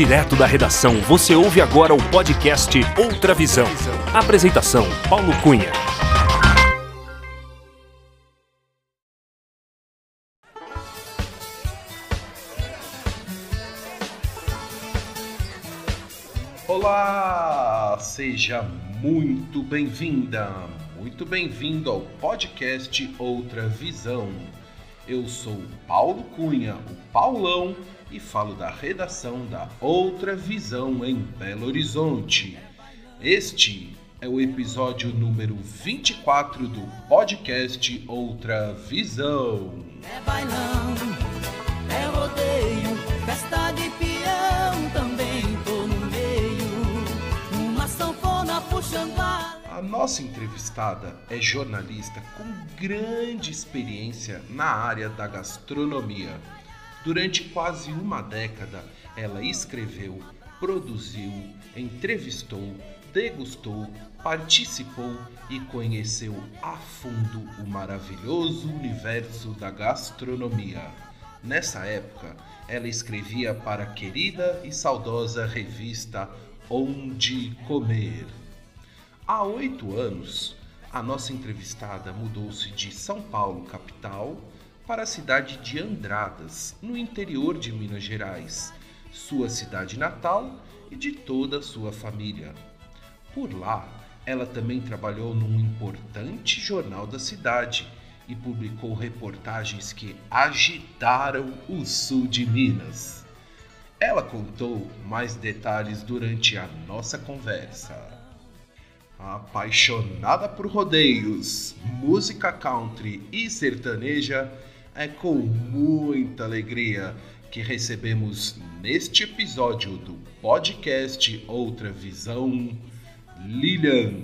Direto da redação, você ouve agora o podcast Outra Visão. Apresentação: Paulo Cunha. Olá, seja muito bem-vinda, muito bem-vindo ao podcast Outra Visão. Eu sou Paulo Cunha, o Paulão, e falo da redação da Outra Visão em Belo Horizonte. Este é o episódio número 24 do podcast Outra Visão. É bailão, é rodeio, festa de peão, também tô no meio. Uma sanfona puxando a A nossa entrevistada é jornalista com grande experiência na área da gastronomia. Durante quase uma década, ela escreveu, produziu, entrevistou, degustou, participou e conheceu a fundo o maravilhoso universo da gastronomia. Nessa época, ela escrevia para a querida e saudosa revista Onde Comer. Há oito anos, a nossa entrevistada mudou-se de São Paulo, capital, para a cidade de Andradas, no interior de Minas Gerais, sua cidade natal e de toda a sua família. Por lá, ela também trabalhou num importante jornal da cidade e publicou reportagens que agitaram o sul de Minas. Ela contou mais detalhes durante a nossa conversa. Apaixonada por rodeios, música country e sertaneja, é com muita alegria que recebemos neste episódio do podcast Outra Visão Lilian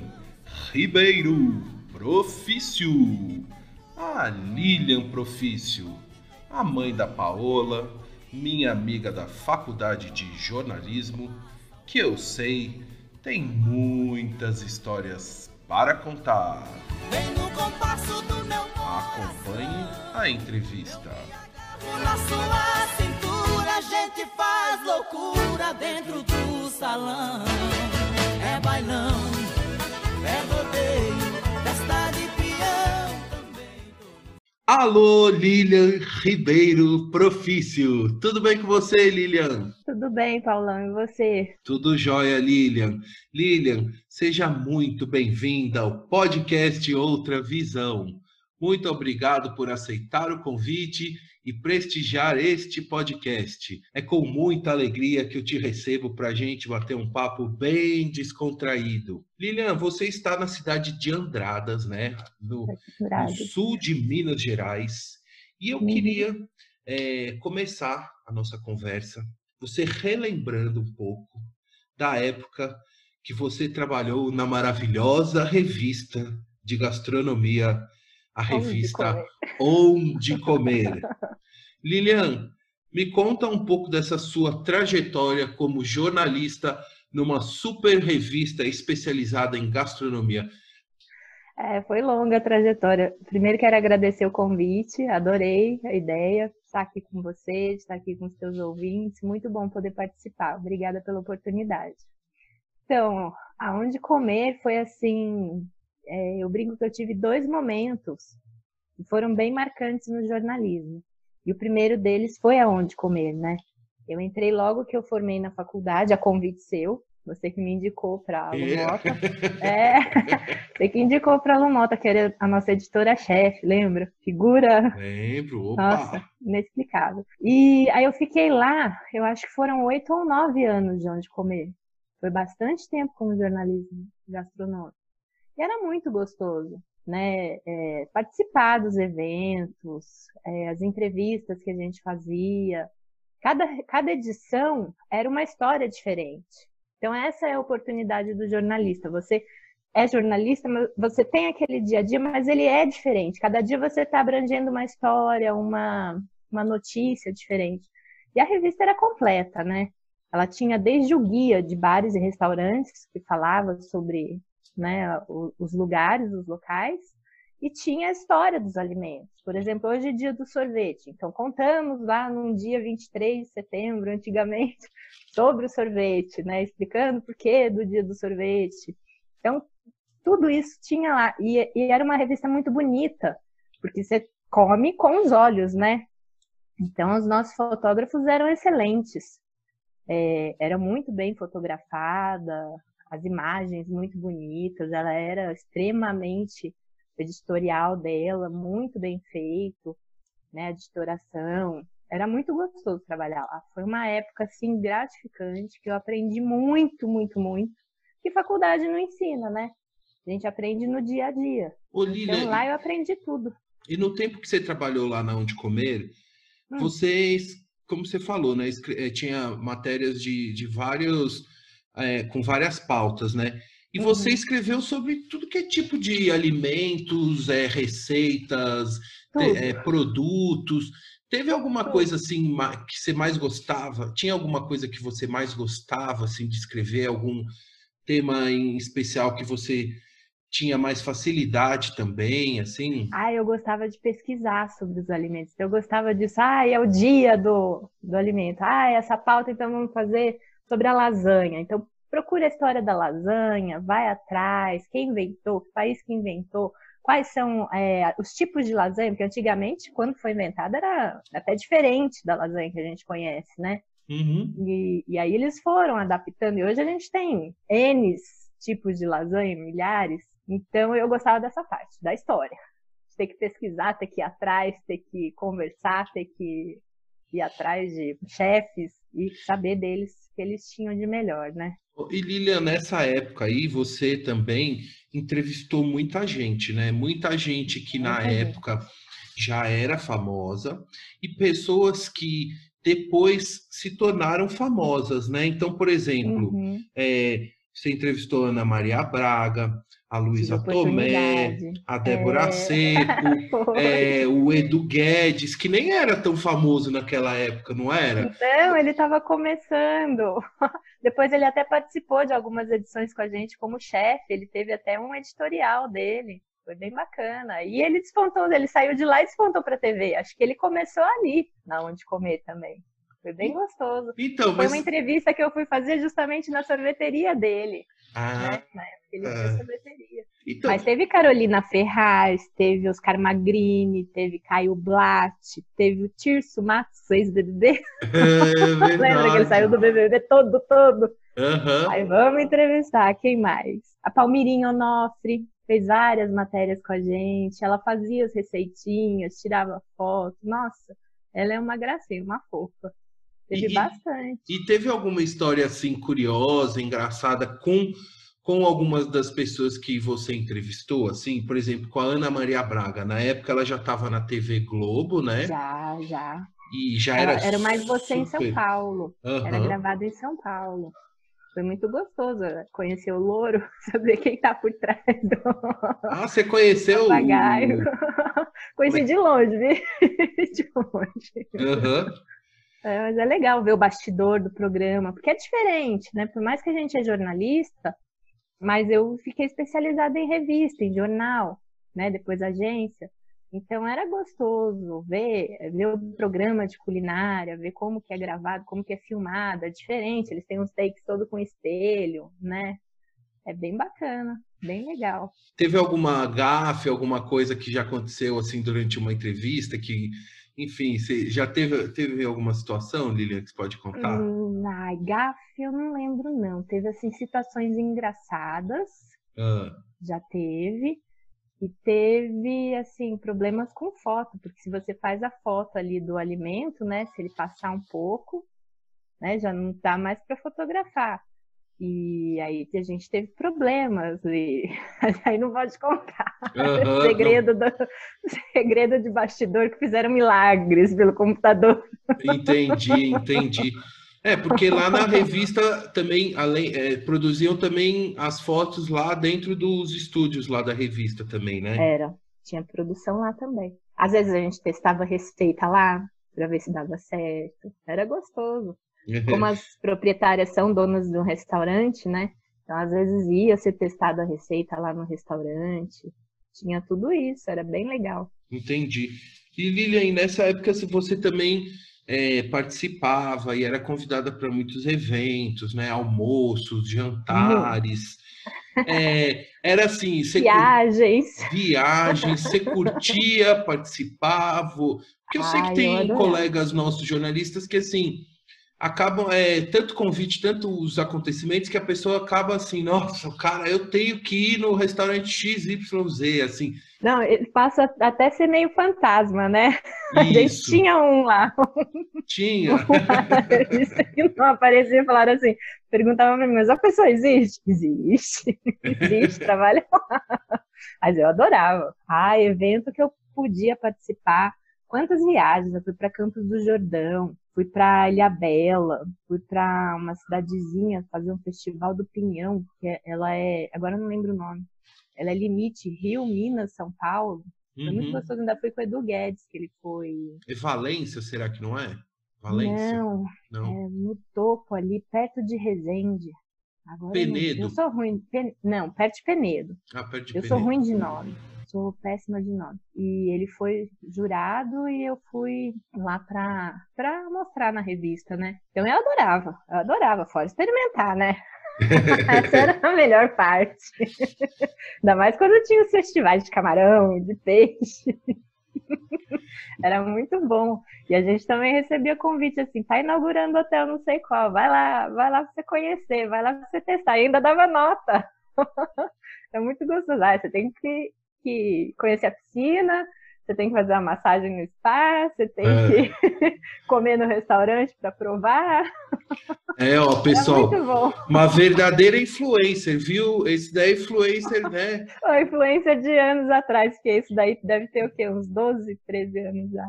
Ribeiro Profício. A Lilian Profício, a mãe da Paola, minha amiga da faculdade de jornalismo, que eu sei tem muitas histórias para contar. Vem no compasso do meu Acompanhe a entrevista. na sua cintura, a gente faz loucura dentro do salão. É bailão, é rodeio, festa de peão, também Alô, Lilian Ribeiro Profício. Tudo bem com você, Lilian? Tudo bem, Paulão, e você? Tudo jóia, Lilian. Lilian, seja muito bem-vinda ao podcast Outra Visão. Muito obrigado por aceitar o convite e prestigiar este podcast. É com muita alegria que eu te recebo para a gente bater um papo bem descontraído. Lilian, você está na cidade de Andradas, né? No, no sul de Minas Gerais. E eu Uhum. queria eh, começar a nossa conversa, você relembrando um pouco da época que você trabalhou na maravilhosa revista de gastronomia, a Onde revista comer? Onde Comer. Lilian, me conta um pouco dessa sua trajetória como jornalista numa super revista especializada em gastronomia. É, foi longa a trajetória. Primeiro quero agradecer o convite, adorei a ideia, de estar aqui com você, de estar aqui com os teus ouvintes, muito bom poder participar. Obrigada pela oportunidade. Então, aonde comer foi assim, é, eu brinco que eu tive dois momentos que foram bem marcantes no jornalismo. E o primeiro deles foi aonde comer, né? Eu entrei logo que eu formei na faculdade, a convite seu, você que me indicou para a Lumota. É, você que indicou para a Lumota, que era a nossa editora-chefe, lembra? Figura, Lembro, opa! nossa, inexplicável. E aí eu fiquei lá, eu acho que foram oito ou nove anos de onde comer. Foi bastante tempo como jornalismo gastronômico. E era muito gostoso, né? É, participar dos eventos, é, as entrevistas que a gente fazia. Cada, cada edição era uma história diferente. Então, essa é a oportunidade do jornalista. Você é jornalista, mas você tem aquele dia a dia, mas ele é diferente. Cada dia você está abrangendo uma história, uma, uma notícia diferente. E a revista era completa, né? Ela tinha desde o guia de bares e restaurantes, que falava sobre né, os lugares, os locais, e tinha a história dos alimentos. Por exemplo, hoje é dia do sorvete. Então, contamos lá num dia 23 de setembro, antigamente, sobre o sorvete, né? Explicando por que do dia do sorvete. Então, tudo isso tinha lá. E, e era uma revista muito bonita, porque você come com os olhos, né? Então, os nossos fotógrafos eram excelentes. É, era muito bem fotografada, as imagens muito bonitas, ela era extremamente editorial dela, muito bem feito, né, a editoração. Era muito gostoso trabalhar lá. Foi uma época assim gratificante que eu aprendi muito, muito, muito. Que faculdade não ensina, né? A gente aprende no dia a dia. Ô, Lília, então lá eu aprendi tudo. E no tempo que você trabalhou lá na Onde Comer, hum. vocês, como você falou, né, eh, tinha matérias de, de vários, é, com várias pautas, né? E você uhum. escreveu sobre tudo que é tipo de alimentos, é, receitas, é, produtos. Teve alguma coisa assim que você mais gostava? Tinha alguma coisa que você mais gostava assim de escrever? Algum tema em especial que você tinha mais facilidade também, assim? Ah, eu gostava de pesquisar sobre os alimentos. Eu gostava disso. Ah, é o dia do, do alimento. Ah, essa pauta então vamos fazer sobre a lasanha. Então procura a história da lasanha, vai atrás, quem inventou, que país que inventou, quais são é, os tipos de lasanha, porque antigamente, quando foi inventada, era até diferente da lasanha que a gente conhece, né? Uhum. E, e aí eles foram adaptando, e hoje a gente tem N tipos de lasanha, milhares, então eu gostava dessa parte, da história. Ter que pesquisar, ter que ir atrás, ter que conversar, ter que ir atrás de chefes e saber deles que eles tinham de melhor, né? E Lilian, nessa época aí, você também entrevistou muita gente, né? Muita gente que na muita época gente. já era famosa e pessoas que depois se tornaram famosas, né? Então, por exemplo, uhum. é, você entrevistou a Ana Maria Braga, a Luísa Tomé, a Débora é. Seco, é, o Edu Guedes, que nem era tão famoso naquela época, não era? Não, ele estava começando. Depois ele até participou de algumas edições com a gente como chefe, ele teve até um editorial dele. Foi bem bacana. E ele despontou, ele saiu de lá e despontou para a TV. Acho que ele começou ali, na Onde Comer também. Foi bem gostoso. Então, Foi mas... uma entrevista que eu fui fazer justamente na sorveteria dele. Ah, né? Na época ele tinha ah. sorveteria. Então... Mas teve Carolina Ferraz, teve Oscar Magrini, teve Caio Blatt, teve o Tirso Matos, ex-BBB. É, Lembra que ele saiu do BBB todo, todo? Uhum. Aí vamos entrevistar, quem mais? A Palmirinha Onofre fez várias matérias com a gente, ela fazia as receitinhas, tirava foto, nossa, ela é uma gracinha, uma fofa. Teve e, bastante. E teve alguma história assim curiosa, engraçada com com algumas das pessoas que você entrevistou, assim, por exemplo, com a Ana Maria Braga. Na época ela já estava na TV Globo, né? Já, já. E já era. Era, mais você super... em São Paulo. Uhum. Era gravado em São Paulo. Foi muito gostoso conhecer o louro, saber quem tá por trás do. Ah, você conheceu o. Conheci de longe, viu? de longe. Uhum. É, mas é legal ver o bastidor do programa, porque é diferente, né? Por mais que a gente é jornalista, mas eu fiquei especializada em revista, em jornal, né? Depois agência. Então era gostoso ver, ver o programa de culinária, ver como que é gravado, como que é filmado, é diferente, eles têm uns takes todo com espelho, né? É bem bacana, bem legal. Teve alguma gafe, alguma coisa que já aconteceu assim durante uma entrevista que enfim, você já teve, teve alguma situação, Lilian, que você pode contar? Hum, ai, gafe eu não lembro, não. Teve, assim, situações engraçadas. Ah. Já teve. E teve, assim, problemas com foto, porque se você faz a foto ali do alimento, né, se ele passar um pouco, né, já não dá mais para fotografar. E aí a gente teve problemas e aí não pode contar. Uhum, segredo, do, segredo de bastidor que fizeram milagres pelo computador. Entendi, entendi. É, porque lá na revista também, além, é, produziam também as fotos lá dentro dos estúdios lá da revista também, né? Era, tinha produção lá também. Às vezes a gente testava receita lá para ver se dava certo. Era gostoso. Como as proprietárias são donas de um restaurante, né? Então, às vezes ia ser testada a receita lá no restaurante. Tinha tudo isso, era bem legal. Entendi. E Lilian, nessa época você também é, participava e era convidada para muitos eventos, né? Almoços, jantares. É, era assim, viagens. Viagens, você curtia, participava. Porque eu Ai, sei que tem colegas nossos jornalistas que assim acabam é, tanto convite, tanto os acontecimentos que a pessoa acaba assim, nossa, cara, eu tenho que ir no restaurante XYZ, assim. Não, ele passa até ser meio fantasma, né? Isso. A gente tinha um lá. Tinha. Isso que não aparecia e falaram assim, perguntavam pra mim, mas a pessoa existe? Existe, existe, trabalha lá. Mas eu adorava. Ah, evento que eu podia participar. Quantas viagens? Eu fui para Campos do Jordão, fui para Ilha Bela, fui para uma cidadezinha fazer um festival do Pinhão, que é, ela é, agora eu não lembro o nome. Ela é limite Rio, Minas, São Paulo. Foi uhum. muito gostoso, ainda fui com o Edu Guedes, que ele foi. É Valência, será que não é? Valência? Não, não. É no topo ali, perto de Resende. Agora Penedo. Eu, eu sou ruim. Pen... Não, perto de Penedo. Ah, perto de eu Penedo. sou ruim de nome sou péssima de nome. E ele foi jurado e eu fui lá pra, pra mostrar na revista, né? Então eu adorava, eu adorava, fora experimentar, né? Essa era a melhor parte. Ainda mais quando tinha os festivais de camarão, de peixe. Era muito bom. E a gente também recebia convite assim, tá inaugurando hotel não sei qual, vai lá, vai lá pra você conhecer, vai lá pra você testar. E ainda dava nota. É muito gostoso. Ah, você tem que que conhecer a piscina, você tem que fazer uma massagem no spa, você tem é. que comer no restaurante para provar. É, ó, pessoal, é uma verdadeira influencer, viu? Esse daí é influencer, né? o influencer de anos atrás, que esse daí deve ter o quê? Uns 12, 13 anos já.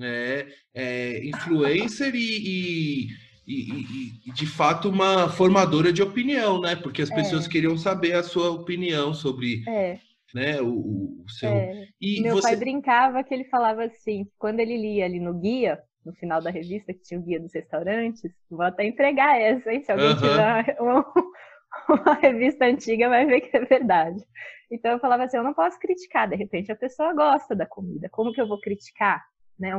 É, é influencer e, e, e, e, de fato uma formadora de opinião, né? Porque as é. pessoas queriam saber a sua opinião sobre é né? O, o seu. É, e meu você... pai brincava que ele falava assim, quando ele lia ali no guia, no final da revista, que tinha o guia dos restaurantes, vou até entregar essa, hein? Se alguém uhum. tiver uma, uma revista antiga, vai ver que é verdade. Então eu falava assim, eu não posso criticar, de repente a pessoa gosta da comida, como que eu vou criticar? Né?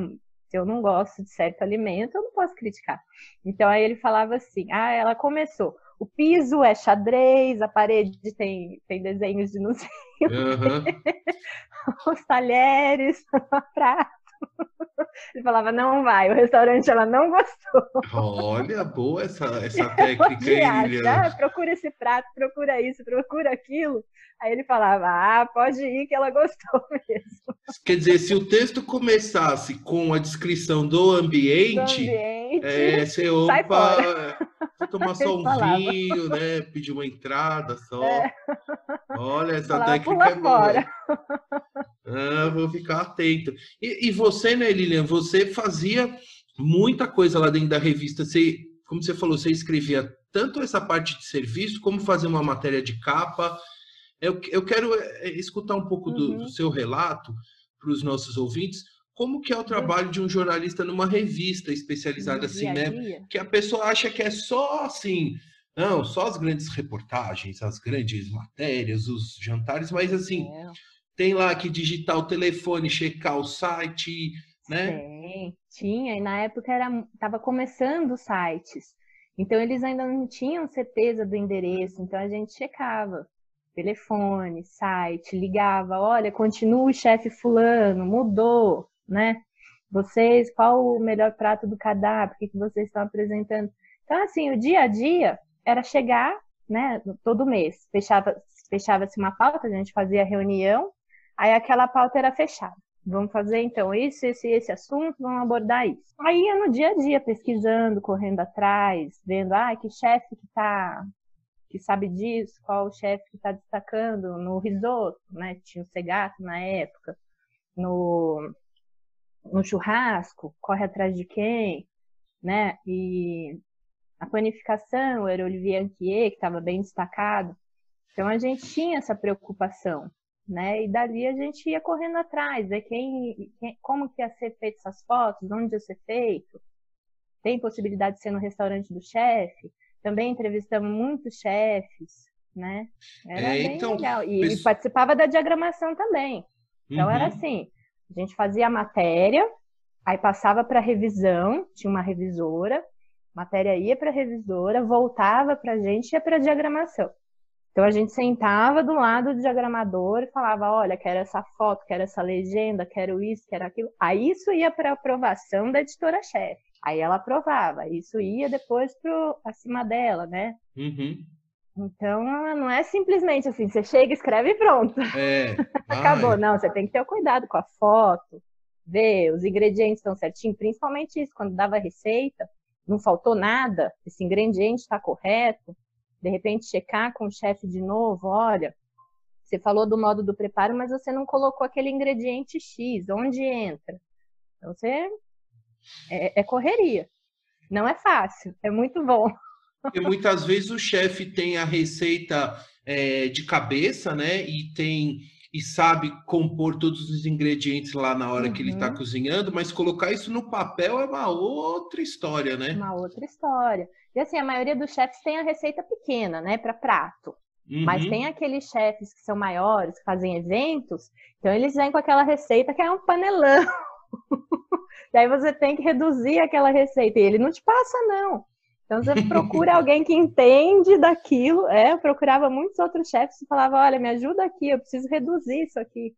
Se eu não gosto de certo alimento, eu não posso criticar. Então aí ele falava assim, ah, ela começou, o piso é xadrez, a parede tem, tem desenhos de não sei uhum. os talheres, o prato. Ele falava, não vai, o restaurante ela não gostou. Olha, boa essa, essa técnica aí, ah, Procura esse prato, procura isso, procura aquilo. Aí ele falava, ah, pode ir que ela gostou mesmo. Quer dizer, se o texto começasse com a descrição do ambiente, do ambiente é, você, opa, tomar só um falava. vinho, né? Pedir uma entrada só. É. Olha, essa falava, técnica é boa. Fora. Ah, vou ficar atento. E, e você, né, Lilian, você fazia muita coisa lá dentro da revista. Você, como você falou, você escrevia tanto essa parte de serviço, como fazer uma matéria de capa. Eu, eu quero é, escutar um pouco do, uhum. do seu relato para os nossos ouvintes. Como que é o uhum. trabalho de um jornalista numa revista especializada assim, né? Que a pessoa acha que é só assim, não, só as grandes reportagens, as grandes matérias, os jantares, mas assim, é. Tem lá que digitar o telefone, checar o site, né? Sim, tinha, e na época era estava começando os sites. Então eles ainda não tinham certeza do endereço, então a gente checava telefone, site, ligava, olha, continua o chefe fulano, mudou, né? Vocês, qual o melhor prato do cardápio, o que, que vocês estão apresentando? Então, assim, o dia a dia era chegar, né, todo mês, fechava, fechava-se uma pauta, a gente fazia reunião, aí aquela pauta era fechada. Vamos fazer então isso, esse esse assunto, vamos abordar isso. Aí ia no dia a dia pesquisando, correndo atrás, vendo, ah, que chefe que tá que sabe disso, qual o chefe que está destacando no risoto, né? Tinha o Segato na época, no, no churrasco, corre atrás de quem, né? E a panificação era Olivier Anquier, que estava bem destacado. Então a gente tinha essa preocupação, né? E dali a gente ia correndo atrás, ver quem, quem como que ia ser feito essas fotos, onde ia ser feito. Tem possibilidade de ser no restaurante do chefe. Também entrevistamos muitos chefes, né? Era É, bem então, legal. E, pesso- e participava da diagramação também. Então era Uhum. assim, a gente fazia a matéria, aí passava para revisão, tinha uma revisora, matéria ia para revisora, voltava para a gente e ia para diagramação. Então a gente sentava do lado do diagramador e falava, olha, quero essa foto, quero essa legenda, quero isso, quero aquilo. Aí isso ia para aprovação da editora-chefe. Aí ela aprovava, isso ia depois pro acima dela, né? Uhum. Então não é simplesmente assim, você chega, escreve e pronto. É. Acabou. Não, você tem que ter o cuidado com a foto, ver os ingredientes estão certinho, principalmente isso, quando dava receita, não faltou nada, esse ingrediente está correto, de repente checar com o chefe de novo, olha, você falou do modo do preparo, mas você não colocou aquele ingrediente X, onde entra? Então você é, é correria. Não é fácil, é muito bom. Porque muitas vezes o chefe tem a receita é, de cabeça, né? E tem e sabe compor todos os ingredientes lá na hora que ele está Uhum. cozinhando, mas colocar isso no papel é uma outra história, né? Uma outra história. E assim, a maioria dos chefes tem a receita pequena, né, para prato. Mas Uhum. tem aqueles chefes que são maiores, que fazem eventos, então eles vêm com aquela receita que é um panelão. e aí você tem que reduzir aquela receita. E ele não te passa, não. Então você procura alguém que entende daquilo. É, eu procurava muitos outros chefes e falava, olha, me ajuda aqui, eu preciso reduzir isso aqui.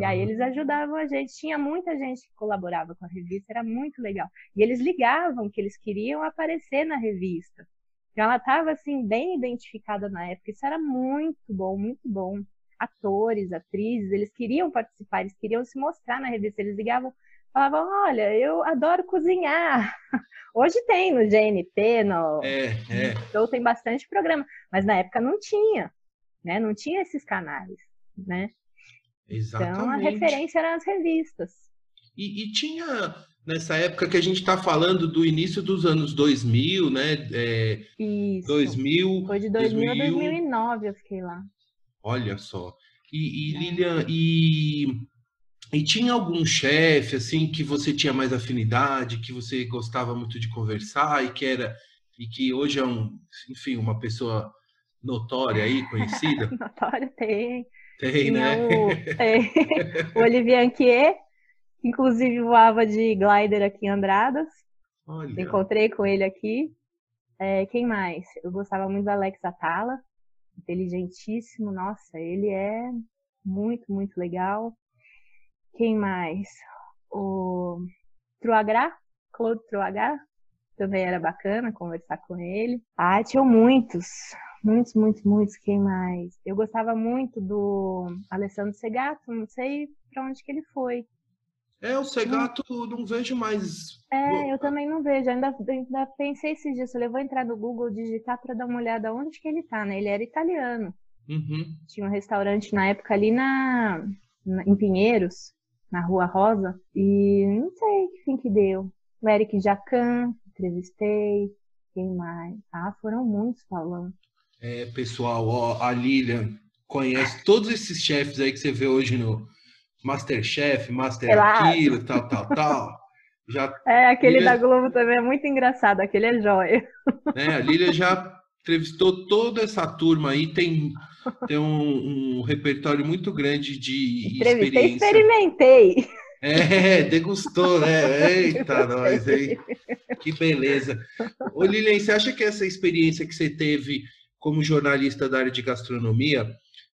E aí eles ajudavam a gente. Tinha muita gente que colaborava com a revista, era muito legal. E eles ligavam que eles queriam aparecer na revista. Então ela estava assim bem identificada na época. Isso era muito bom, muito bom. Atores, atrizes, eles queriam participar, eles queriam se mostrar na revista. Eles ligavam, falavam: "Olha, eu adoro cozinhar". Hoje tem no GNT, no É, é. tem bastante programa, mas na época não tinha, né? Não tinha esses canais, né? Então a Exatamente. referência eram as revistas. E, e tinha nessa época que a gente está falando do início dos anos 2000, né? É, Isso. 2000, Foi de 2000 a 2001. 2009 eu fiquei lá. Olha só. E, e Lilian, e, e tinha algum chefe assim que você tinha mais afinidade, que você gostava muito de conversar e que era e que hoje é um, enfim, uma pessoa notória aí, conhecida? Notório tem. Tem, né? o, tem o Olivier Anquier, que inclusive voava de glider aqui em Andradas. Olha. Encontrei com ele aqui. É, quem mais? Eu gostava muito do Alex Atala, inteligentíssimo. Nossa, ele é muito, muito legal. Quem mais? O Truagrá, Claude Truagrá, também era bacana conversar com ele. Ah, tinham muitos, muitos, muitos, muitos. Quem mais? Eu gostava muito do Alessandro Segato, não sei pra onde que ele foi. É, o Segato não vejo mais. É, eu também não vejo. Ainda, ainda pensei esses dias. Eu vou entrar no Google digitar para dar uma olhada onde que ele tá, né? Ele era italiano. Uhum. Tinha um restaurante na época ali na, na- em Pinheiros, na Rua Rosa. E não sei que fim que deu. O Eric Jacan, entrevistei. Quem mais? Ah, foram muitos falando. É, pessoal, ó, a Lilian conhece todos esses chefes aí que você vê hoje no Masterchef, Master aquilo, tal, tal, tal. Já, É, aquele da Globo também é muito engraçado. Aquele é joia. né, a Lilian já entrevistou toda essa turma aí, tem, tem um, um repertório muito grande de Entrevistei, experiência. experimentei. É, degustou, né? Eita, nós, hein? Que beleza. Ô, Lilian, você acha que essa experiência que você teve como jornalista da área de gastronomia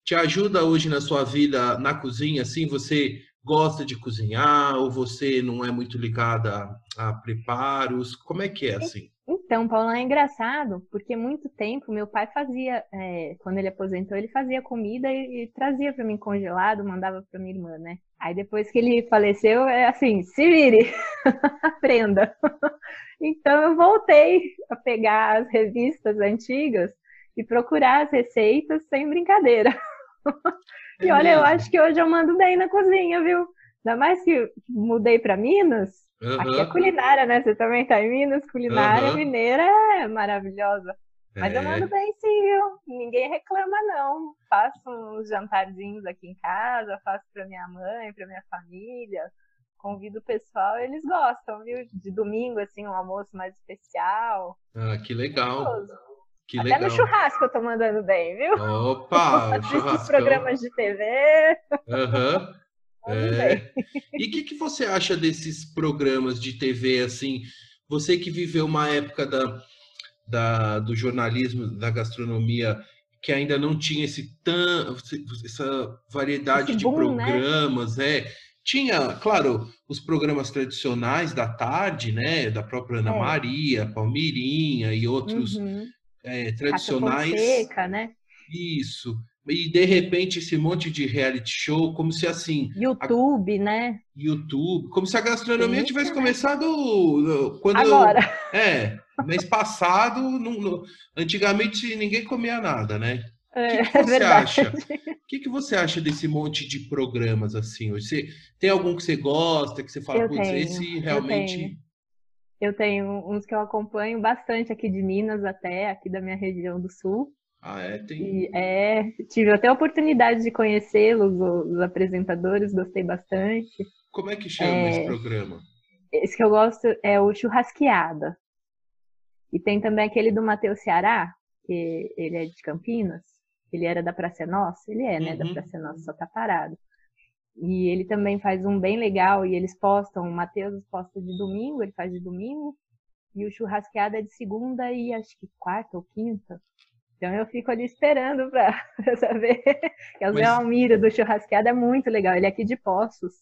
te ajuda hoje na sua vida na cozinha? Assim, você gosta de cozinhar ou você não é muito ligada a, preparos? Como é que é assim? Então, Paulo, é engraçado, porque muito tempo meu pai fazia, é, quando ele aposentou, ele fazia comida e, e trazia para mim congelado, mandava para minha irmã, né? Aí depois que ele faleceu, é assim, se vire, aprenda. Então eu voltei a pegar as revistas antigas e procurar as receitas sem brincadeira. E olha, eu acho que hoje eu mando bem na cozinha, viu? Ainda mais que mudei para Minas, Aqui é culinária, né? Você também tá em Minas, culinária Aham. mineira é maravilhosa. Mas eu é. mando bem sim, viu? Ninguém reclama, não. Faço uns jantarzinhos aqui em casa, faço pra minha mãe, pra minha família. Convido o pessoal, eles gostam, viu? De domingo, assim, um almoço mais especial. Ah, que legal. Gostoso. Que Até legal. no churrasco eu tô mandando bem, viu? Opa, Assisto programas de TV. Aham. mando É. E o que, que você acha desses programas de TV assim? Você que viveu uma época da, da- do jornalismo, da gastronomia, que ainda não tinha esse tan, essa variedade Esse de boom, né? programas, é. Tinha, claro, os programas tradicionais da tarde, né? Da própria Ana É. Maria, Palmirinha e outros Uhum. É, tradicionais. Fonseca, né? Isso. E de repente esse monte de reality show, como se assim, YouTube, né? YouTube, como se a gastronomia Sim, tivesse né? começado quando Agora. é, mês passado, não- antigamente ninguém comia nada, né? O É, que, que você verdade. acha? O que, que você acha desse monte de programas assim? Você tem algum que você gosta, que você fala, Eu putz, tenho, esse eu realmente. Eu tenho uns que eu acompanho bastante aqui de Minas até, aqui da minha região do sul. Ah, é, tem. E é, tive até a oportunidade de conhecê-los, os apresentadores, gostei bastante. Como é que chama É. esse programa? Esse que eu gosto é o Churrasqueada. E tem também aquele do Matheus Ceará, que ele é de Campinas. Ele era da Praça Nossa, ele é, né, da Uhum. Praça é Nossa, só tá parado. E ele também faz um bem legal e eles postam, o Matheus posta de domingo, ele faz de domingo, e o Churrasqueada é de segunda e acho que quarta ou quinta. Então eu fico ali esperando pra, pra saber. Que é o Zé Mas- Almiro do Churrasqueada é muito legal, ele é aqui de Poços.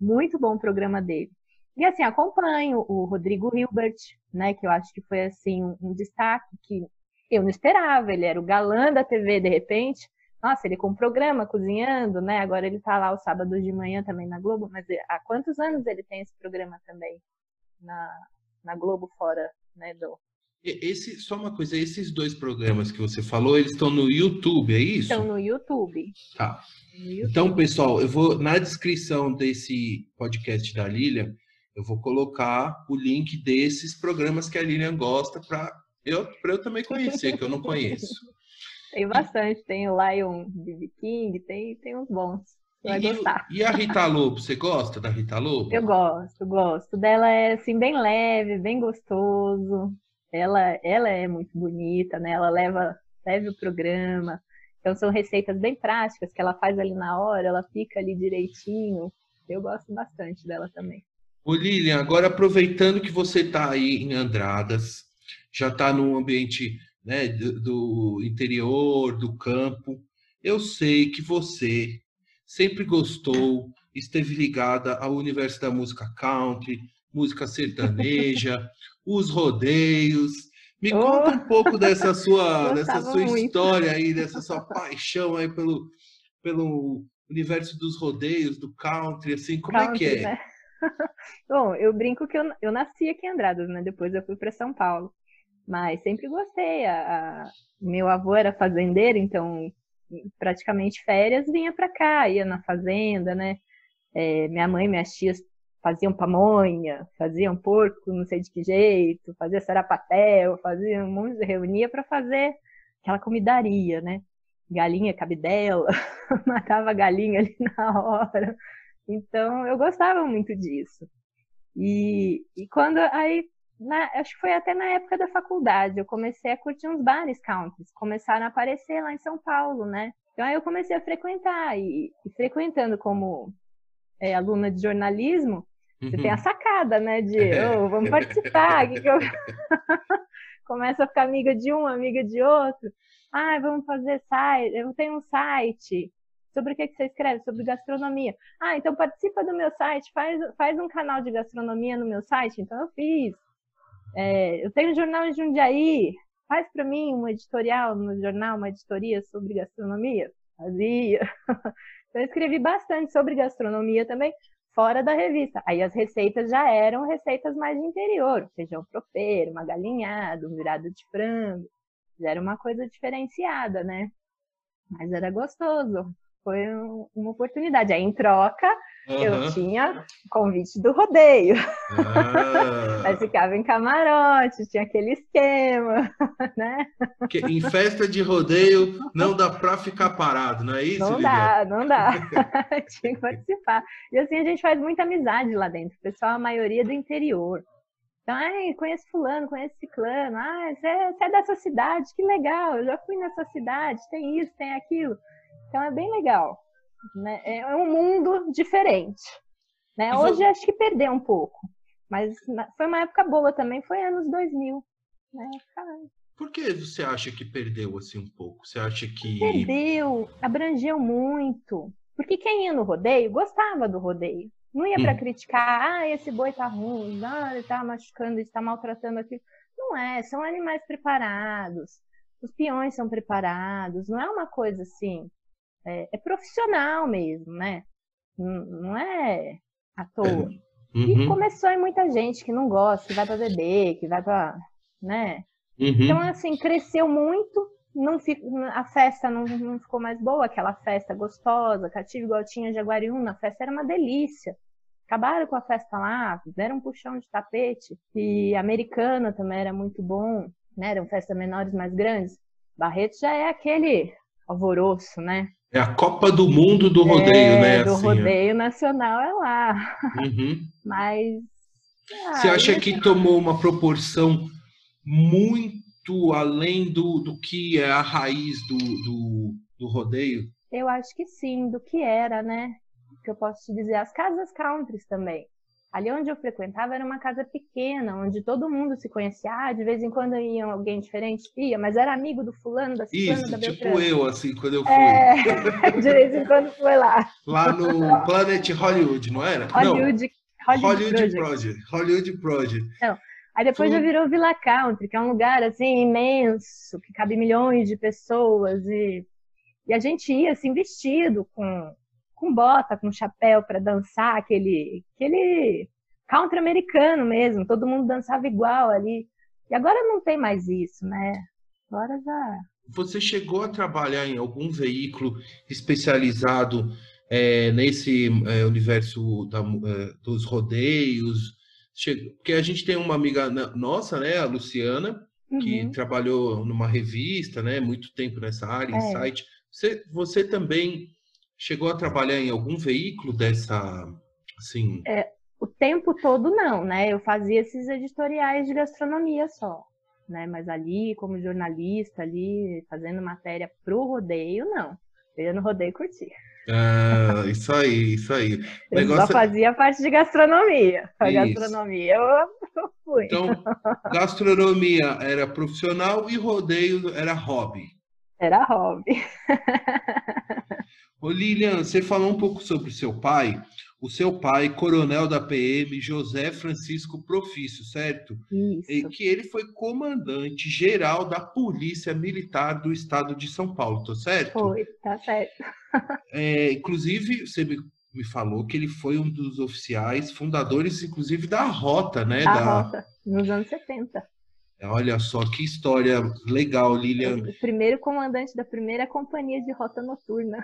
Muito bom o programa dele. E assim, acompanho o Rodrigo Hilbert, né, que eu acho que foi assim um, um destaque que eu não esperava, ele era o galã da TV de repente. Nossa, ele com um programa cozinhando, né? Agora ele tá lá os sábados de manhã também na Globo, mas há quantos anos ele tem esse programa também na, na Globo fora, né, do Esse, só uma coisa, esses dois programas que você falou, eles estão no YouTube, é isso? Então no YouTube. Tá. No YouTube. Então, pessoal, eu vou na descrição desse podcast da Lilian, eu vou colocar o link desses programas que a Lilian gosta para eu, pra eu também conhecer, que eu não conheço. Tem bastante, tem o Lion BB King, tem, tem uns bons. Você vai E, gostar. e a Rita Lobo, você gosta da Rita Lobo? Eu gosto, gosto. Dela é assim bem leve, bem gostoso. Ela, ela é muito bonita, né? Ela leva, leva o programa. Então são receitas bem práticas que ela faz ali na hora, ela fica ali direitinho. Eu gosto bastante dela também. Ô Lilian, agora aproveitando que você está aí em Andradas, já está num ambiente né, do, do interior, do campo, eu sei que você sempre gostou, esteve ligada ao universo da música country, música sertaneja, os rodeios. Me Oh! conta um pouco dessa sua, dessa sua muito. história aí, dessa sua paixão aí pelo, pelo universo dos rodeios, do country, assim, como é que Country, é? né? Bom, eu brinco que eu, eu nasci aqui em Andradas, né? Depois eu fui para São Paulo. Mas sempre gostei. A, a- meu avô era fazendeiro, então praticamente férias vinha para cá, ia na fazenda, né? É, minha mãe minhas tias faziam pamonha, faziam porco, não sei de que jeito, fazia sarapatel, fazia um monte reunia para fazer aquela comidaria, né? Galinha, cabidela, matava a galinha ali na hora. Então, eu gostava muito disso. E, e quando aí, na- acho que foi até na época da faculdade, eu comecei a curtir uns bares countries, começaram a aparecer lá em São Paulo, né? Então aí eu comecei a frequentar e, e frequentando como é, aluna de jornalismo, você tem a Uhum. sacada, né? De, "Ô, vamos participar. que que eu... Começa a ficar amiga de um, amiga de outro. Ah, vamos fazer site. Eu tenho um site. Sobre o que que você escreve? Sobre gastronomia. Ah, então participa do meu site. Faz, faz um canal de gastronomia no meu site. Então eu fiz. É, eu tenho um jornal em Jundiaí. Faz para mim um editorial no jornal, uma editoria sobre gastronomia. Fazia. Eu escrevi bastante sobre gastronomia também fora da revista. Aí as receitas já eram receitas mais de interior, feijão tropeiro, uma galinhada, um virado de frango. Era uma coisa diferenciada, né? Mas era gostoso. Foi um- uma oportunidade. Aí, em troca, eu Aham. tinha convite do rodeio. Ah, Aí ficava em camarote, tinha aquele esquema, né? que em festa de rodeio não dá pra ficar parado, não é isso, Não Lilian? dá, não dá. Tinha que participar. E assim, a gente faz muita amizade lá dentro. O pessoal, a maioria do interior. Então, ai, conheço fulano, conheço ciclano, ah, você é, você é dessa cidade, que legal, eu já fui nessa cidade, tem isso, tem aquilo. Então é bem legal. Né? É um mundo diferente. Né? Hoje acho que perdeu um pouco. Mas foi uma época boa também, foi anos 2000. Né? Por que você acha que perdeu assim um pouco? Você acha que. Perdeu, abrangeu muito. Porque quem ia no rodeio gostava do rodeio. Não ia para hum. criticar, ah, esse boi tá ruim, ah, ele tá machucando, está maltratando aquilo. Não é, são animais preparados. Os peões são preparados, não é uma coisa assim. É, é profissional mesmo, né? Não, não é à toa. Uhum. E começou em muita gente que não gosta, que vai para beber, que vai para, né? Uhum. Então assim cresceu muito. Não fico, a festa não, não, ficou mais boa, aquela festa gostosa, cativa igual tinha Jaguariúna, a festa era uma delícia. Acabaram com a festa lá, deram um puxão de tapete. E americana também era muito bom, né? Eram festas menores, mais grandes. Barreto já é aquele alvoroço, né? É a Copa do Mundo do rodeio, é, né? Do assim, rodeio nacional é lá. Uhum. Mas. Ah, Você acha que tomou uma proporção muito além do, do que é a raiz do, do, do rodeio? Eu acho que sim, do que era, né? Que eu posso te dizer, as casas countries também. Ali onde eu frequentava era uma casa pequena, onde todo mundo se conhecia. Ah, de vez em quando ia alguém diferente, ia, mas era amigo do fulano, da ciclana, Isso, da tipo eu, assim, quando eu fui. É, de vez em quando foi lá. Lá no Planet Hollywood, não era? Hollywood, não. Hollywood, Hollywood Project. Project. Hollywood Project. Não. Aí depois já virou Villa Country, que é um lugar, assim, imenso, que cabe milhões de pessoas. E, e a gente ia, assim, vestido com com bota, com chapéu para dançar, aquele, aquele country americano mesmo, todo mundo dançava igual ali. E agora não tem mais isso, né? Agora já. Você chegou a trabalhar em algum veículo especializado é, nesse é, universo da, é, dos rodeios? Porque a gente tem uma amiga nossa, né, a Luciana, que uhum. trabalhou numa revista, né, muito tempo nessa área, em é. site. Você, você também Chegou a trabalhar em algum veículo dessa, assim? É, o tempo todo não, né? Eu fazia esses editoriais de gastronomia só, né? Mas ali, como jornalista, ali, fazendo matéria pro rodeio, não. Eu ia no rodeio curtir. Ah, isso aí, isso aí. Eu negócio... só fazia parte de gastronomia. A gastronomia eu fui. Então, gastronomia era profissional e rodeio era hobby. Era hobby. Ô Lilian, você falou um pouco sobre o seu pai. O seu pai, coronel da PM, José Francisco Profício, certo? Isso. E que ele foi comandante geral da Polícia Militar do Estado de São Paulo, tá certo? Foi, tá certo. É, inclusive, você me, me, falou que ele foi um dos oficiais fundadores, inclusive, da Rota, né? Da, da... Rota, nos anos 70. Olha só que história legal, Lilian. O primeiro comandante da primeira companhia de rota noturna.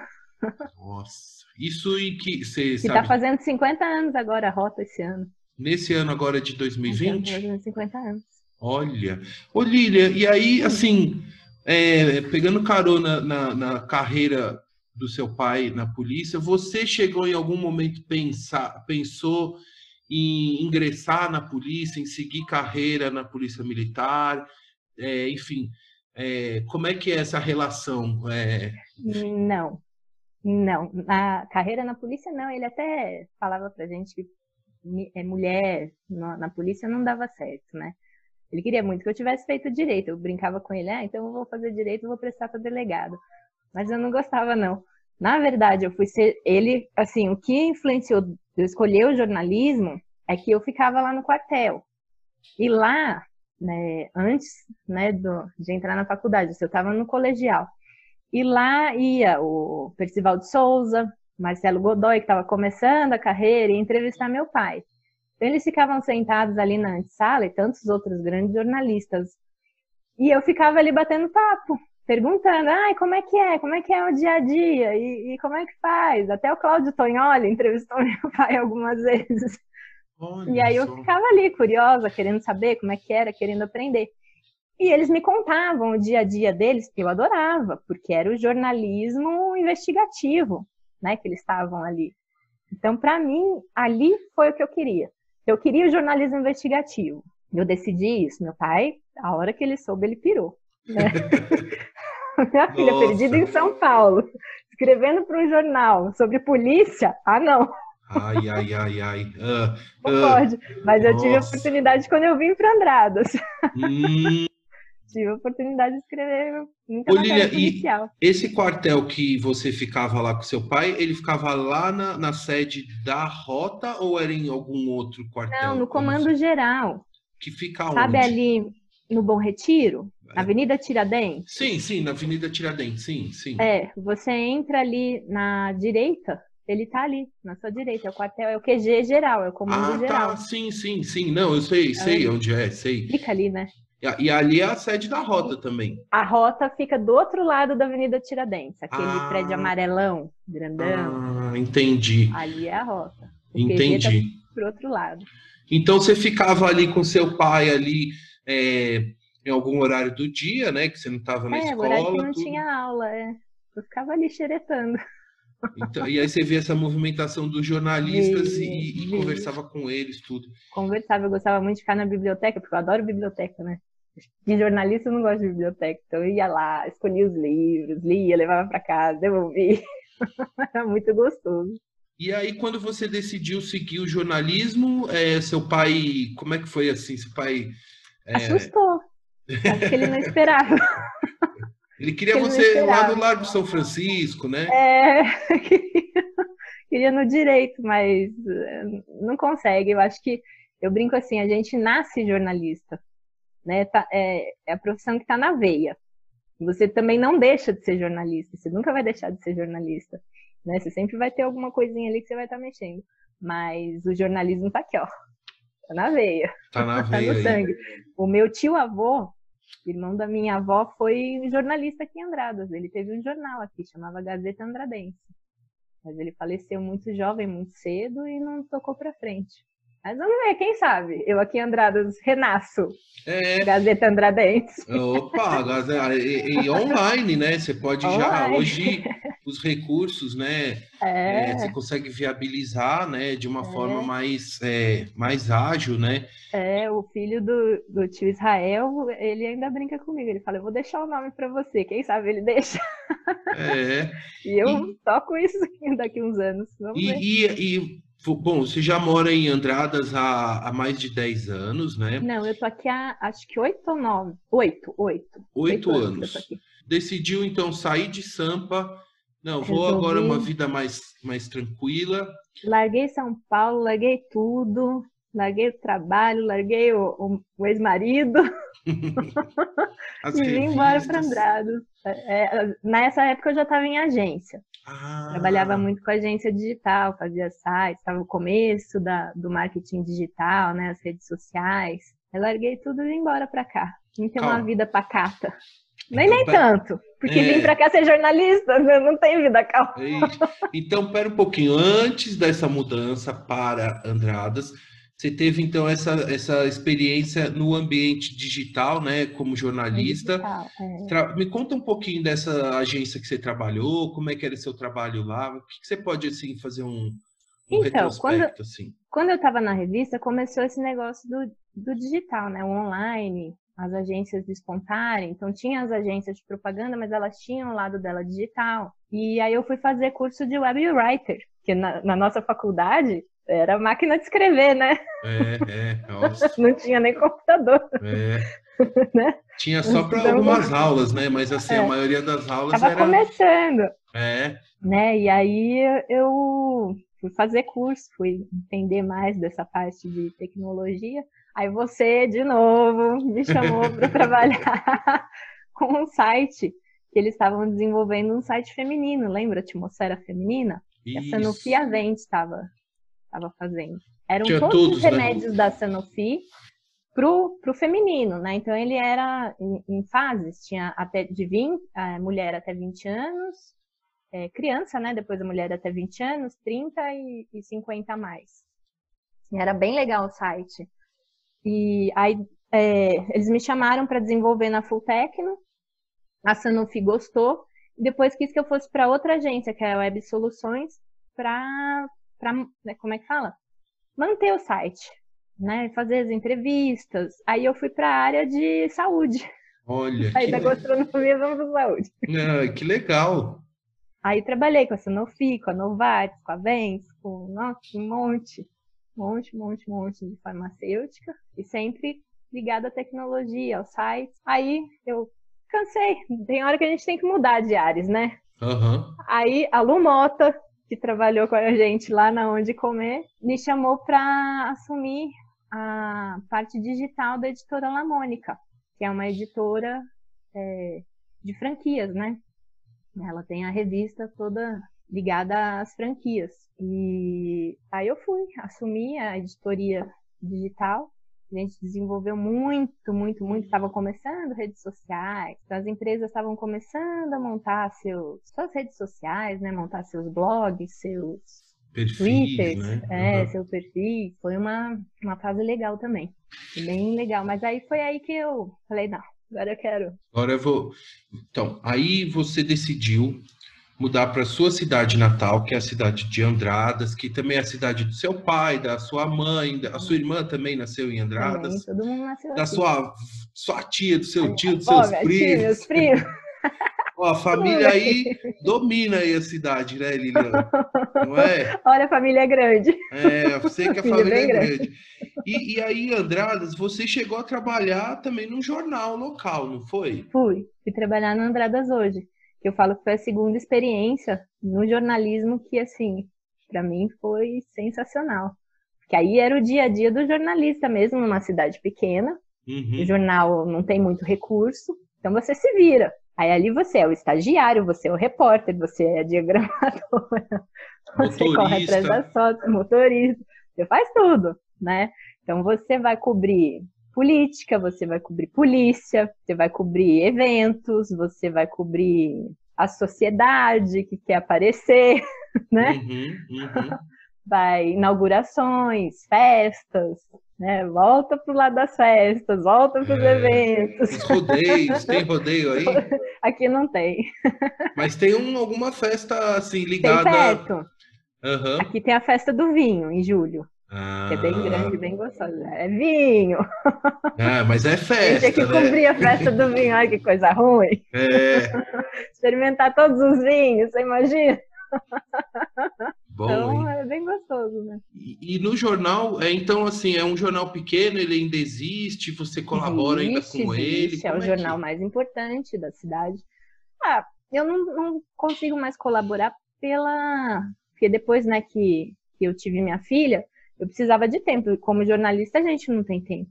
Nossa, isso em que você tá sabe? tá fazendo 50 anos agora a rota esse ano. Nesse ano agora de 2020? Fazendo 50 anos. Olha. Ô Lília, e aí, assim, é, pegando carona na, na carreira do seu pai na polícia, você chegou em algum momento pensar, pensou em ingressar na polícia, em seguir carreira na polícia militar, é, enfim, é, como é que é essa relação? É... Não, não, na carreira na polícia não. Ele até falava pra gente que é, mulher na polícia não dava certo, né? Ele queria muito que eu tivesse feito direito. Eu brincava com ele, ah, então eu vou fazer direito, vou prestar para delegado. Mas eu não gostava, não. Na verdade, eu fui ser. Ele, assim, o que influenciou eu escolher o jornalismo é que eu ficava lá no quartel. E lá, né, antes né, do, de entrar na faculdade, eu estava no colegial. E lá ia o Percival de Souza, Marcelo Godoy, que estava começando a carreira, e entrevistar meu pai. Então, eles ficavam sentados ali na antessala e tantos outros grandes jornalistas. E eu ficava ali batendo papo, perguntando, ai, como é que é? Como é que é o dia a dia? E, e como é que faz? Até o Cláudio Tonholi entrevistou meu pai algumas vezes. Olha e aí eu ficava ali, curiosa, querendo saber como é que era, querendo aprender. E eles me contavam o dia a dia deles, que eu adorava, porque era o jornalismo investigativo, né, que eles estavam ali. Então, para mim, ali foi o que eu queria. Eu queria o jornalismo investigativo. Eu decidi isso. Meu pai, a hora que ele soube, ele pirou. Né? Minha filha Nossa. perdida em São Paulo, escrevendo para um jornal sobre polícia. Ah, não, Ai, ai, ai, ai. Ah, não ah, pode. Mas eu tive a Nossa. oportunidade quando eu vim para Andradas. hum, tive a oportunidade de escrever muita Ô, e- policial. esse quartel que você ficava lá com seu pai, ele ficava lá na, na sede da rota ou era em algum outro quartel? Não, no comando geral. Que fica onde? Sabe ali no Bom Retiro? É. Avenida Tiradentes? Sim, sim, na Avenida Tiradentes, sim, sim. É, você entra ali na direita, ele tá ali, na sua direita. É o quartel, é o QG geral, é o comando Ah, geral. tá, sim, sim, sim. Não, eu sei, sei onde é, sei. Fica ali, né? E, e ali é a sede da rota também. A rota fica do outro lado da Avenida Tiradentes, aquele Ah. prédio amarelão, grandão. Ah, entendi, Ali é a rota. O QG entendi. tá pro outro lado. Então você ficava ali com seu pai ali é, em algum horário do dia, né? Que você não estava na é, escola. horário que não tudo. tinha aula, é. Eu ficava ali xeretando. Então, e aí você via essa movimentação dos jornalistas Vi, e, e vi. conversava com eles, tudo. Conversava, eu gostava muito de ficar na biblioteca, porque eu adoro biblioteca, né? De jornalista eu não gosto de biblioteca, então eu ia lá, escolhia os livros, lia, levava para casa, devolvia. Era muito gostoso. E aí, quando você decidiu seguir o jornalismo, é, seu pai, como é que foi assim? Seu pai, é, Assustou. Acho que ele não esperava. ele queria ele você lá no Largo São Francisco, né? É, queria no direito, mas eh, não consegue. Eu acho que eu brinco assim, a gente nasce jornalista, né? Tá- é, é a profissão que está na veia. Você também não deixa de ser jornalista, você nunca vai deixar de ser jornalista, né? Você sempre vai ter alguma coisinha ali que você vai estar mexendo. Mas o jornalismo tá aqui, ó. Tá na veia, Tá na tá veia no aí. sangue. O meu tio avô, irmão da minha avó, foi jornalista aqui em Andradas. Ele teve um jornal aqui, chamava Gazeta Andradense. Mas ele faleceu muito jovem, muito cedo e não tocou pra frente. Mas vamos ver, quem sabe? Eu aqui em Andradas renasço. É, Gazeta Andradense. opa, e, e online, né? Você pode já, Online. hoje, os recursos, né? É, é, você consegue viabilizar, né? De uma É. forma mais, é, mais ágil, né? é, o filho do, do tio Israel, ele ainda brinca comigo. Ele fala, eu vou deixar o nome pra você. Quem sabe ele deixa. É. E eu toco isso daqui uns anos. Vamos ver. E, e, e, bom, você já mora em Andradas há, há mais de 10 anos, né? Não, eu tô aqui há acho que oito ou nove. Oito, oito. Oito que eu tô anos. aqui. Decidiu então sair de Sampa. Não, vou Resolvi. agora uma vida mais, mais tranquila. Larguei São Paulo, larguei tudo, larguei o trabalho, larguei o, o- o ex-marido e vim embora para. Andradas. É, é, nessa época eu já estava em agência, Ah, trabalhava muito com agência digital, fazia sites, estava no começo da, do marketing digital, né, as redes sociais. Eu larguei tudo e vim embora para cá. Vim ter uma Calma. vida pacata. Nem, Então, nem pera- tanto, porque É. vim para cá ser jornalista, né, não tem vida calma. Então, pera um pouquinho. Antes dessa mudança para Andradas, você teve então essa, essa experiência no ambiente digital, né? Como jornalista. Digital, é. Me conta um pouquinho dessa agência que você trabalhou, como é que era seu trabalho lá, o que, que você pode assim fazer um, um Então, retrospecto quando- assim? quando eu estava na revista, começou esse negócio do, do digital, né? O online, as agências despontarem. Então, tinha as agências de propaganda, mas elas tinham o lado dela digital. E aí eu fui fazer curso de web writer, que na, na nossa faculdade era máquina de escrever, né? É, é, nossa, Não tinha nem computador. é. Né? Tinha só para Então, algumas aulas, né? Mas assim, a É. maioria das aulas Tava era. começando. É, né? E aí eu fui fazer curso, fui entender mais dessa parte de tecnologia. Aí você, de novo, me chamou para trabalhar com um site que eles estavam desenvolvendo um site feminino, lembra? Atmosfera Feminina? A isso. Sanofi Avent estava estava fazendo. Eram Tinha todos todos, os né? remédios da Sanofi pro, pro feminino, né? Então ele era em, em fases, tinha até de 20, a mulher até 20 anos, é, criança, né? Depois a mulher até 20 anos, 30 e, e 50 a mais. E era bem legal o site. E aí é, eles me chamaram para desenvolver na Full Tecno, a Sanofi gostou, e depois quis que eu fosse para outra agência, que é a Web Soluções, para, como é que fala? Manter o site. né, fazer as entrevistas. Aí eu fui para a área de saúde. Olha, Saí que, da gastronomia, vamos para saúde. Ah, que legal. Aí trabalhei com a Sanofi, com a Novartis, com a Vens, com nossa, um monte, monte, monte, monte de farmacêutica e sempre ligado à tecnologia, aos sites. Aí eu cansei. Tem hora que a gente tem que mudar de áreas, né? Aham. Aí a Lu Mota, que trabalhou com a gente lá na Onde Comer, me chamou para assumir a parte digital da editora La Mônica, que é uma editora é, de franquias, né? Ela tem a revista toda ligada às franquias. E aí eu fui, assumi a editoria digital. A gente desenvolveu muito, muito, muito. Estava começando redes sociais. Então, as empresas estavam começando a montar seus, suas redes sociais, né? Montar seus blogs, seus Perfis, Twitters, né? é, Aham. seu perfil. Foi uma, uma fase legal também. Bem legal. Mas aí foi aí que eu falei, não, agora eu quero. Agora eu vou. Então, aí você decidiu mudar para sua cidade natal, que é a cidade de Andradas, que também é a cidade do seu pai, da sua mãe, da a sua irmã também nasceu em Também, Andradas, todo mundo nasceu da aqui. sua sua tia, do seu tio, dos seus primos. meus primos. Ó, a família aí domina aí a cidade, né, Liliana? Não é? Olha, a família é grande. É, eu sei que a Família família é grande. grande. E, e aí, Andradas, você chegou a trabalhar também num jornal local, não foi? Fui, fui trabalhar no Andradas hoje, eu falo que foi a segunda experiência no jornalismo que, assim, para mim foi sensacional. Porque aí era o dia a dia do jornalista mesmo, numa cidade pequena, o Uhum. jornal não tem muito recurso, então você se vira. Aí ali você é o estagiário, você é o repórter, você é a diagramadora, você corre atrás Motorista. das fotos, motorista, você faz tudo, né? Então você vai cobrir política, você vai cobrir polícia, você vai cobrir eventos, você vai cobrir a sociedade que quer aparecer, né? Uhum, uhum. vai inaugurações, festas, né? Volta pro lado das festas, volta pros É. eventos. Os rodeios, tem rodeio aí? Aqui não tem. Mas tem um, alguma festa assim Tem ligada. perto. Aham. Aqui tem a festa do vinho, em julho. Que é bem Ah. grande, bem gostosa. É vinho. Ah, mas é festa, aqui né? cobrir a festa do vinho. Olha que coisa ruim. É, Experimentar todos os vinhos, você imagina? bom, Então hein? é bem gostoso, né? E, e no jornal, é, então assim, é um jornal pequeno, ele ainda existe, você colabora ainda Existe, com existe, ele. É o como jornal que- mais importante da cidade. Ah, eu não, não consigo mais colaborar pela. Porque depois, né, que, que eu tive minha filha, eu precisava de tempo. Como jornalista, a gente não tem tempo.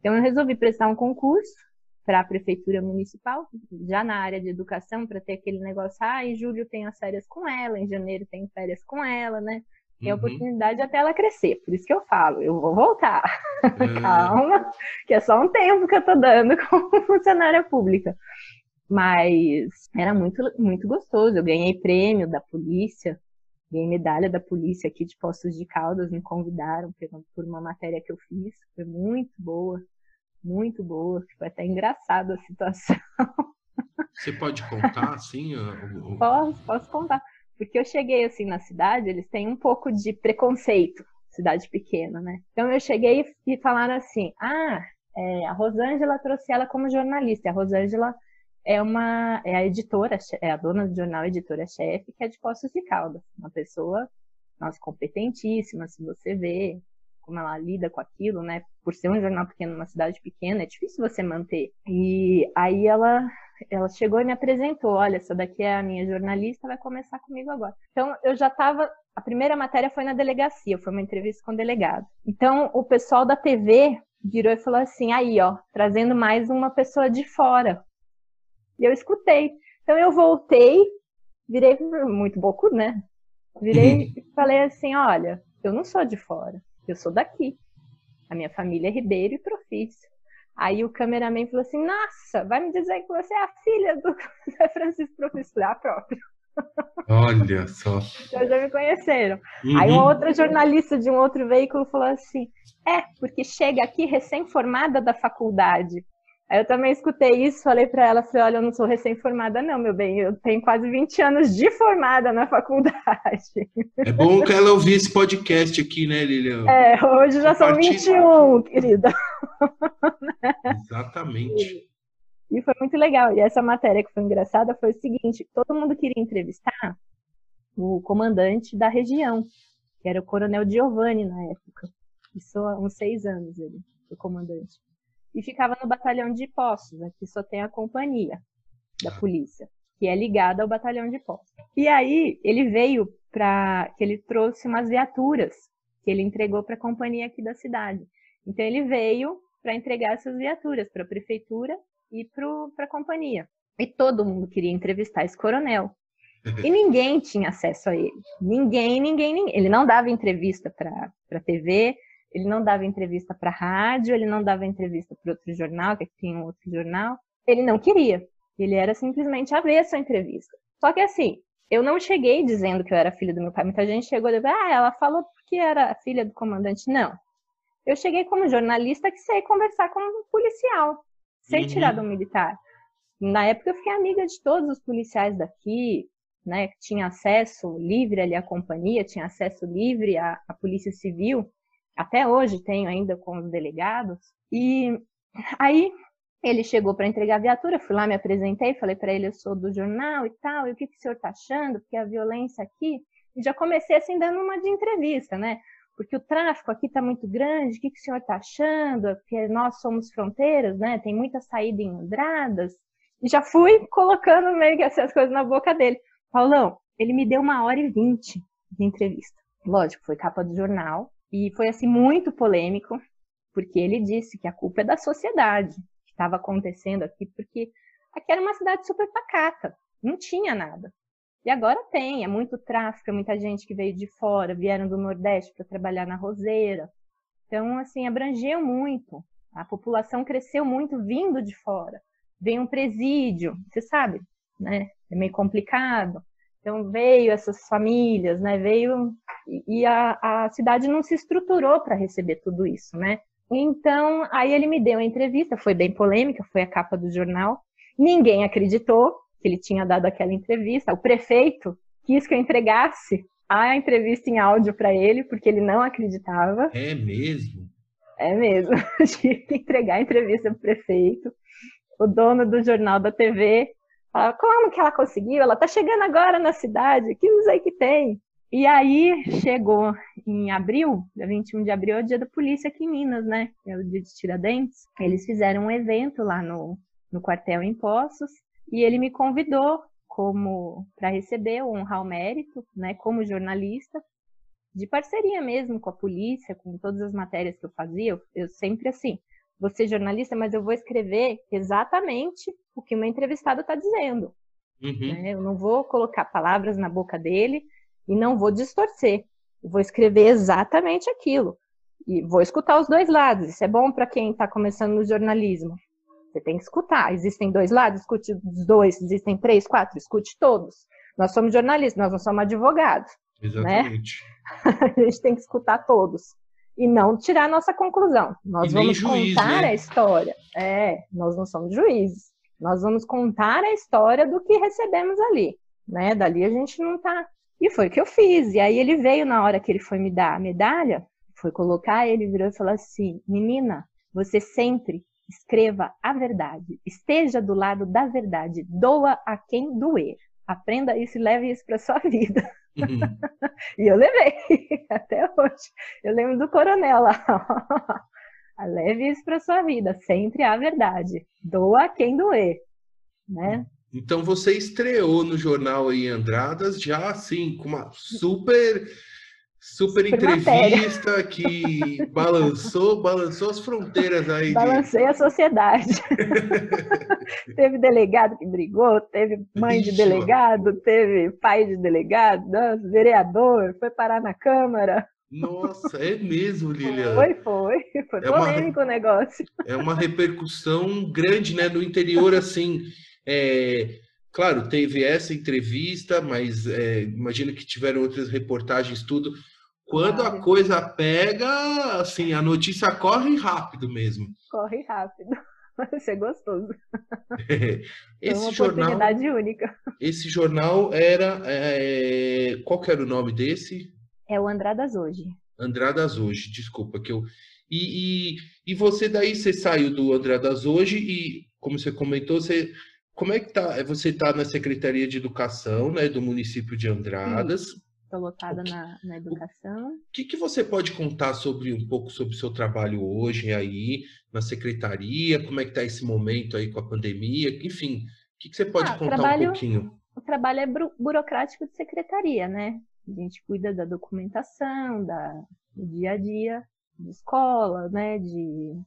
Então, eu resolvi prestar um concurso para a prefeitura municipal, já na área de educação, para ter aquele negócio, ah, em julho tem as férias com ela, em janeiro tem férias com ela, né? Tem a Uhum. oportunidade até ela crescer. Por isso que eu falo, eu vou voltar. É, Calma, que é só um tempo que eu tô dando como funcionária pública. Mas era muito, muito gostoso. Eu ganhei prêmio da polícia, ganhei medalha da polícia aqui de Poços de Caldas, me convidaram por- por uma matéria que eu fiz. Foi muito boa, muito boa. Foi até engraçado a situação. Você pode contar, assim? o- o- Posso, posso contar. Porque eu cheguei assim na cidade, eles têm um pouco de preconceito, cidade pequena, né? Então eu cheguei e falaram assim: ah, é, a Rosângela trouxe ela como jornalista. A Rosângela é uma é a editora, é a dona do jornal editora-chefe, que é de Poços de Caldas. Uma pessoa, nossa, competentíssima, se você vê como ela lida com aquilo, né? Por ser um jornal pequeno numa cidade pequena, é difícil você manter. E aí ela ela chegou e me apresentou, olha, essa daqui é a minha jornalista, vai começar comigo agora. Então, eu já estava, a primeira matéria foi na delegacia, foi uma entrevista com o delegado. Então, o pessoal da TV virou e falou assim, aí, ó, trazendo mais uma pessoa de fora. E eu escutei. Então, eu voltei, virei muito bocudo, né? Virei e falei assim, olha, eu não sou de fora, eu sou daqui. A minha família é Ribeiro e Profício. Aí o cameraman falou assim: Nossa, vai me dizer que você é a filha do José Francisco Professor, a própria. Olha só. Então já me conheceram. Uhum. Aí uma outra jornalista de um outro veículo falou assim: É, porque chega aqui recém-formada da faculdade. Aí eu também escutei isso, falei para ela, falei, olha, eu não sou recém-formada não, meu bem, eu tenho quase 20 anos de formada na faculdade. É bom que ela ouvir esse podcast aqui, né, Lilian? É, hoje já são 21, querida. Exatamente. E, e foi muito legal. E essa matéria que foi engraçada foi o seguinte, todo mundo queria entrevistar o comandante da região, que era o coronel Giovanni na época. Isso há uns seis anos ele, o comandante e ficava no batalhão de postos, né, só tem a companhia da polícia, que é ligada ao batalhão de postos. E aí ele veio para que ele trouxe umas viaturas que ele entregou para a companhia aqui da cidade. Então ele veio para entregar essas viaturas para a prefeitura e para a companhia. E todo mundo queria entrevistar esse coronel. E ninguém tinha acesso a ele. Ninguém, ninguém, ninguém. Ele não dava entrevista para a TV, ele não dava entrevista para rádio, ele não dava entrevista para outro jornal, que tinha um outro jornal. Ele não queria. Ele era simplesmente avesso à entrevista. Só que assim, eu não cheguei dizendo que eu era filha do meu pai. Muita gente chegou e disse, ah, ela falou que era filha do comandante. Não. Eu cheguei como jornalista que sei conversar com um policial, sei uhum. tirar do militar. Na época eu fiquei amiga de todos os policiais daqui, né, que tinha acesso livre ali à companhia, tinha acesso livre à, à polícia civil até hoje tenho ainda com os delegados. E aí ele chegou para entregar a viatura, fui lá, me apresentei, falei para ele, eu sou do jornal e tal, e o que, que o senhor está achando? Porque a violência aqui. E já comecei assim, dando uma de entrevista, né? Porque o tráfico aqui está muito grande, o que, que o senhor está achando? Porque nós somos fronteiras, né? Tem muita saída em Andradas. E já fui colocando meio que essas coisas na boca dele. Paulão, ele me deu uma hora e vinte de entrevista. Lógico, foi capa do jornal, e foi assim muito polêmico, porque ele disse que a culpa é da sociedade que estava acontecendo aqui, porque aqui era uma cidade super pacata, não tinha nada. E agora tem, é muito tráfico, é muita gente que veio de fora, vieram do Nordeste para trabalhar na roseira. Então, assim, abrangeu muito. A população cresceu muito vindo de fora. Veio um presídio, você sabe, né? É meio complicado. Então veio essas famílias, né? Veio e a, a cidade não se estruturou para receber tudo isso, né? Então aí ele me deu a entrevista, foi bem polêmica, foi a capa do jornal. Ninguém acreditou que ele tinha dado aquela entrevista. O prefeito quis que eu entregasse a entrevista em áudio para ele, porque ele não acreditava. É mesmo? É mesmo. Tive que entregar a entrevista para o prefeito. O dono do jornal da TV como que ela conseguiu? Ela tá chegando agora na cidade, que não sei que tem. E aí chegou em abril, dia 21 de abril, é o dia da polícia aqui em Minas, né? É o dia de Tiradentes. Eles fizeram um evento lá no, no quartel em Poços e ele me convidou como para receber honrar o mérito, né, como jornalista, de parceria mesmo com a polícia, com todas as matérias que eu fazia. Eu, eu sempre assim, vou ser jornalista, mas eu vou escrever exatamente o que o meu entrevistado está dizendo. Uhum. Né? Eu não vou colocar palavras na boca dele e não vou distorcer. Eu vou escrever exatamente aquilo. E vou escutar os dois lados. Isso é bom para quem está começando no jornalismo. Você tem que escutar. Existem dois lados, escute os dois. Existem três, quatro, escute todos. Nós somos jornalistas, nós não somos advogados. Né? Exatamente. Né? a gente tem que escutar todos e não tirar a nossa conclusão. Nós vamos juiz, contar né? a história. É, nós não somos juízes. Nós vamos contar a história do que recebemos ali, né? Dali a gente não tá. E foi o que eu fiz. E aí ele veio na hora que ele foi me dar a medalha, foi colocar, ele virou e falou assim: "Menina, você sempre escreva a verdade, esteja do lado da verdade, doa a quem doer. Aprenda isso e leve isso para sua vida." E eu levei até hoje. Eu lembro do coronel lá. Leve isso para sua vida, sempre a verdade. Doa quem doer, né? Então você estreou no jornal aí Andradas já assim com uma super super, super entrevista matéria. que balançou, balançou as fronteiras aí. Balancei de... a sociedade. teve delegado que brigou, teve mãe Ixi, de delegado, teve pai de delegado, vereador, foi parar na Câmara. Nossa, é mesmo, Lilian. Foi, foi. Foi é polêmico uma, o negócio. É uma repercussão grande, né? No interior, assim. É, claro, teve essa entrevista, mas é, imagino que tiveram outras reportagens, tudo. Quando a coisa pega, assim, a notícia corre rápido mesmo. Corre rápido. Vai ser gostoso. esse é uma jornal, oportunidade única. esse jornal era, é, qual que era o nome desse? É o Andradas hoje. Andradas hoje, desculpa que eu e, e, e você daí você saiu do Andradas hoje e como você comentou, você como é que tá? Você está na Secretaria de Educação, né, do município de Andradas. Estou lotada na, na educação. O que, que você pode contar sobre um pouco sobre o seu trabalho hoje aí na secretaria? Como é que está esse momento aí com a pandemia? Enfim, o que, que você pode Ah, contar trabalho- um pouquinho? O trabalho é buro- burocrático de secretaria, né? A gente cuida da documentação, da, do dia a dia, de escola, né? De...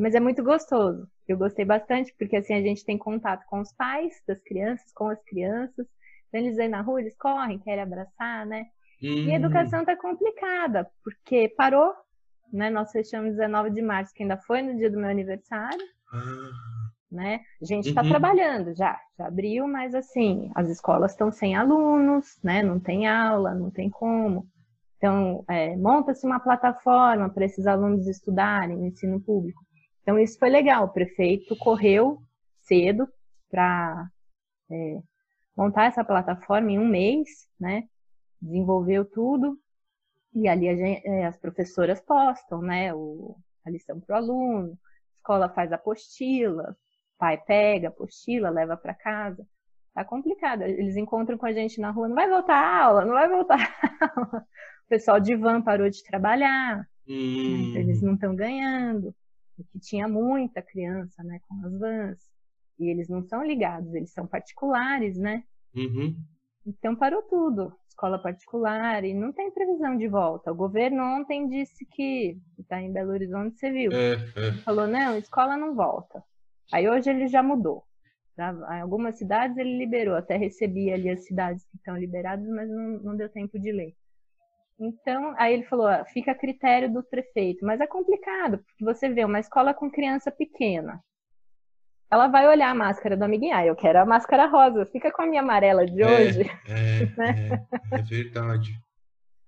Mas é muito gostoso. Eu gostei bastante, porque assim a gente tem contato com os pais das crianças, com as crianças. Eles vêm na rua, eles correm, querem abraçar, né? E a Hum, educação está complicada, porque parou, né? Nós fechamos 19 de março, que ainda foi no dia do meu aniversário, ah, né? A gente está Uhum. trabalhando já, já abriu, mas assim, as escolas estão sem alunos, né? Não tem aula, não tem como. Então, é, monta-se uma plataforma para esses alunos estudarem no ensino público. Então, isso foi legal. O prefeito correu cedo para montar essa plataforma em um mês, né? Desenvolveu tudo e ali a gen- é, as professoras postam, né? O, a lição para o aluno, a escola faz a apostila, o pai pega a apostila, leva para casa. Tá complicado. Eles encontram com a gente na rua, não vai voltar a aula, não vai voltar a aula. O pessoal de van parou de trabalhar, né? hum, Então, eles não estão ganhando, porque tinha muita criança, né, com as vans, e eles não são ligados, eles são particulares, né? Uhum, Então parou tudo, escola particular, e não tem previsão de volta. O governo ontem disse que, está em Belo Horizonte, você viu, é, é. falou, não, escola não volta. Aí hoje ele já mudou. Já, em algumas cidades ele liberou, até recebi ali as cidades que estão liberadas, mas não, não deu tempo de ler. Então, aí ele falou, ó, fica a critério do prefeito, mas é complicado, porque você vê uma escola com criança pequena, ela vai olhar a máscara do amiguinho, ah, eu quero a máscara rosa, fica com a minha amarela de É. hoje, É, é, é verdade.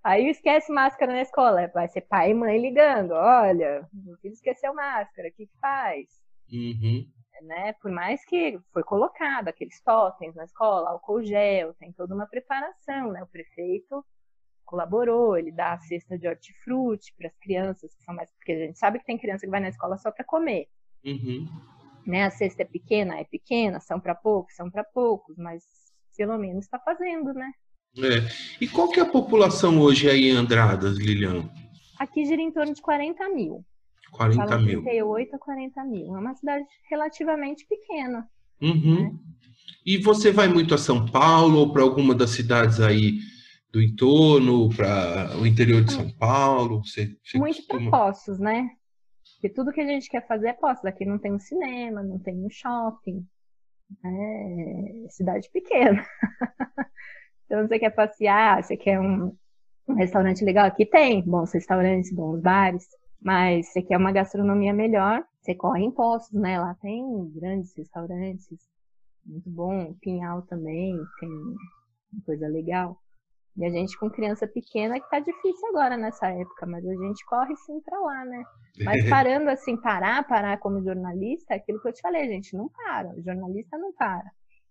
aí esquece máscara na escola, vai ser pai e mãe ligando, olha, meu filho esqueceu máscara, o que que faz? Uhum, né? Por mais que foi colocado aqueles totens na escola, álcool gel, tem toda uma preparação, né? O prefeito colaborou, ele dá a cesta de hortifruti para as crianças que são mais, porque a gente sabe que tem criança que vai na escola só para comer, uhum. Né? A cesta é pequena, é pequena, são para poucos, são para poucos, mas pelo menos está fazendo, né? É. E qual que é a população hoje aí em Andradas, Lilian? Aqui gira em torno de 40 mil, 40 falam mil. 38 a 40 mil, é uma cidade relativamente pequena. Uhum. E você vai muito a São Paulo ou para alguma das cidades aí do entorno, para o interior de São Paulo? Você, você muito para costuma- postos, né? Porque tudo que a gente quer fazer é postos. Aqui não tem um cinema, não tem um shopping. É cidade pequena. então você quer passear, você quer um, um restaurante legal. Aqui tem bons restaurantes, bons bares. Mas você quer uma gastronomia melhor, você corre em postos, né? Lá tem grandes restaurantes, muito bom. Pinhal também tem coisa legal. E a gente com criança pequena que tá difícil agora nessa época, mas a gente corre sim pra lá, né? Mas parando assim, parar, parar como jornalista, aquilo que eu te falei, a gente não para, o jornalista não para.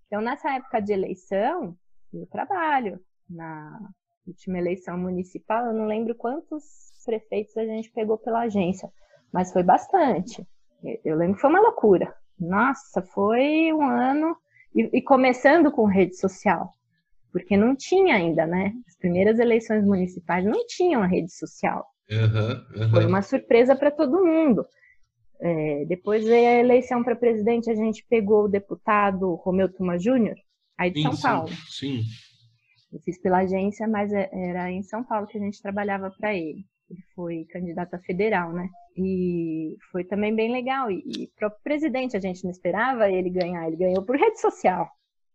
Então, nessa época de eleição, eu trabalho. Na última eleição municipal, eu não lembro quantos prefeitos a gente pegou pela agência, mas foi bastante. Eu- Eu lembro que foi uma loucura. Nossa, foi um ano. E, e começando com rede social, porque não tinha ainda, né? As primeiras eleições municipais não tinham a rede social. Aham, aham. Foi uma surpresa para todo mundo. É, depois veio a eleição para presidente, a gente pegou o deputado Romeu Tuma Júnior, aí de Sim, São sim, Paulo. Sim. Eu fiz pela agência, mas é- era em São Paulo que a gente trabalhava para ele. Ele foi candidato a federal, né? E foi também bem legal. E, e o próprio presidente, a gente não esperava ele ganhar, ele ganhou por rede social.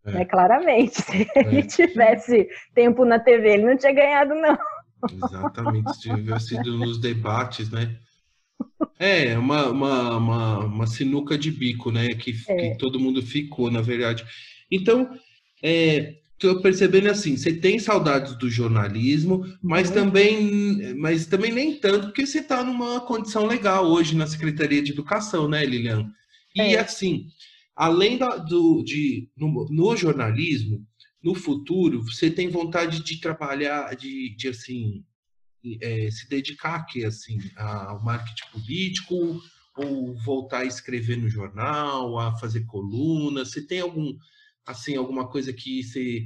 É. Né, claramente, se ele tivesse tempo na TV, ele não tinha ganhado, não. Exatamente, se tivesse sido nos debates, né? É, uma, uma, uma, uma sinuca de bico, né? Que, É. que todo mundo ficou, na verdade. Então, é, tô percebendo assim, você tem saudades do jornalismo, mas Uhum. também, mas também nem tanto, porque você está numa condição legal hoje na Secretaria de Educação, né, Lilian? E É. assim, além da- do, de no, no jornalismo, no futuro, você tem vontade de trabalhar, de, de assim, é, se dedicar aqui, assim, ao marketing político ou voltar a escrever no jornal, a fazer coluna? Você tem algum, assim, alguma coisa que você,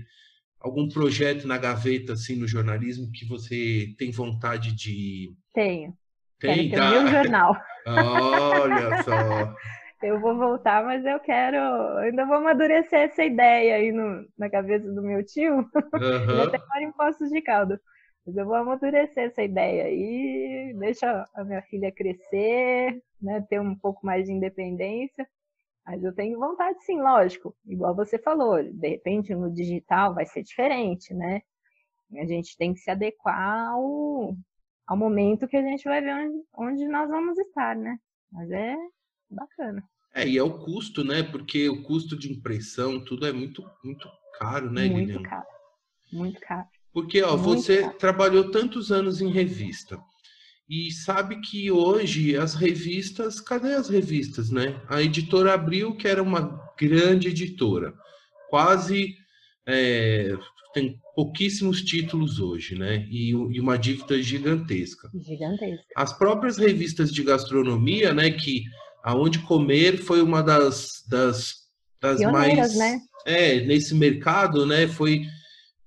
algum projeto na gaveta, assim, no jornalismo que você tem vontade de Tenho. tem? Quero Tá. jornal. Olha só. Eu vou voltar, mas eu quero. Ainda vou amadurecer essa ideia aí no, na cabeça do meu tio. Ele Aham. até mora em Poços de Caldas. Mas eu vou amadurecer essa ideia aí, deixa a minha filha crescer, né, ter um pouco mais de independência. Mas eu tenho vontade, sim, lógico. Igual você falou, de repente no digital vai ser diferente, né? A gente tem que se adequar ao, ao momento que a gente vai ver onde, onde nós vamos estar, né? Mas é bacana. É, e é o custo, né? Porque o custo de impressão, tudo é muito, muito caro, né, Muito Lilian? caro. Muito caro. Porque, ó, Muito você caro. trabalhou tantos anos em revista e sabe que hoje as revistas, cadê as revistas, né? A editora Abril, que era uma grande editora, quase é, tem pouquíssimos títulos hoje, né? E, e uma dívida gigantesca. Gigantesco. As próprias revistas de gastronomia, né? Que aonde comer foi uma das das, das Pioneiras, mais né? é nesse mercado, né? Foi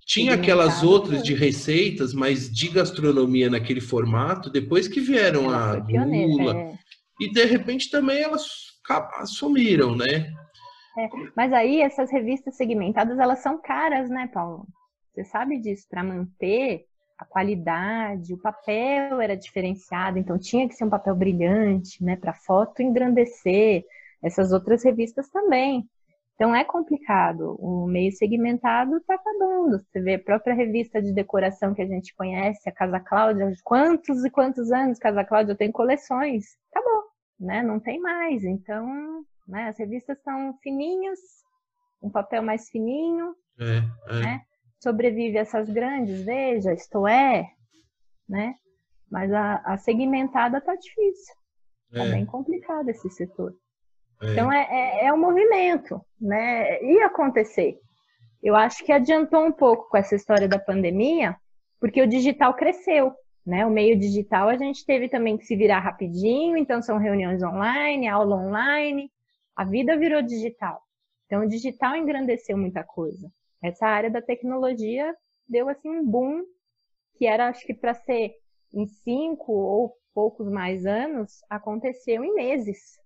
tinha Esse aquelas mercado outras foi. de receitas, mas de gastronomia naquele formato. Depois que vieram Ela a pioneira. Gula é. e de repente também elas sumiram, né? Mas aí essas revistas segmentadas, elas são caras, né, Paulo? Você sabe disso, para manter a qualidade, o papel era diferenciado, então tinha que ser um papel brilhante, né, para foto engrandecer. Essas outras revistas também. Então é complicado. O meio segmentado está acabando. Você vê a própria revista de decoração que a gente conhece, a Casa Cláudia, quantos e quantos anos Casa Cláudia tem coleções? Acabou, né? Não tem mais. Então, né, as revistas são fininhas, um papel mais fininho, É, é. né? Sobrevive essas grandes, veja, isto é, né? Mas a, a segmentada tá difícil, tá é, bem complicado esse setor. é. Então é, é, é um movimento, né? Ia acontecer. Eu acho que adiantou um pouco com essa história da pandemia, porque o digital cresceu, né? O meio digital a gente teve também que se virar rapidinho, então são reuniões online, aula online, a vida virou digital. Então o digital engrandeceu muita coisa. Essa área da tecnologia deu assim um boom que era acho que para ser em cinco ou poucos mais anos aconteceu em meses,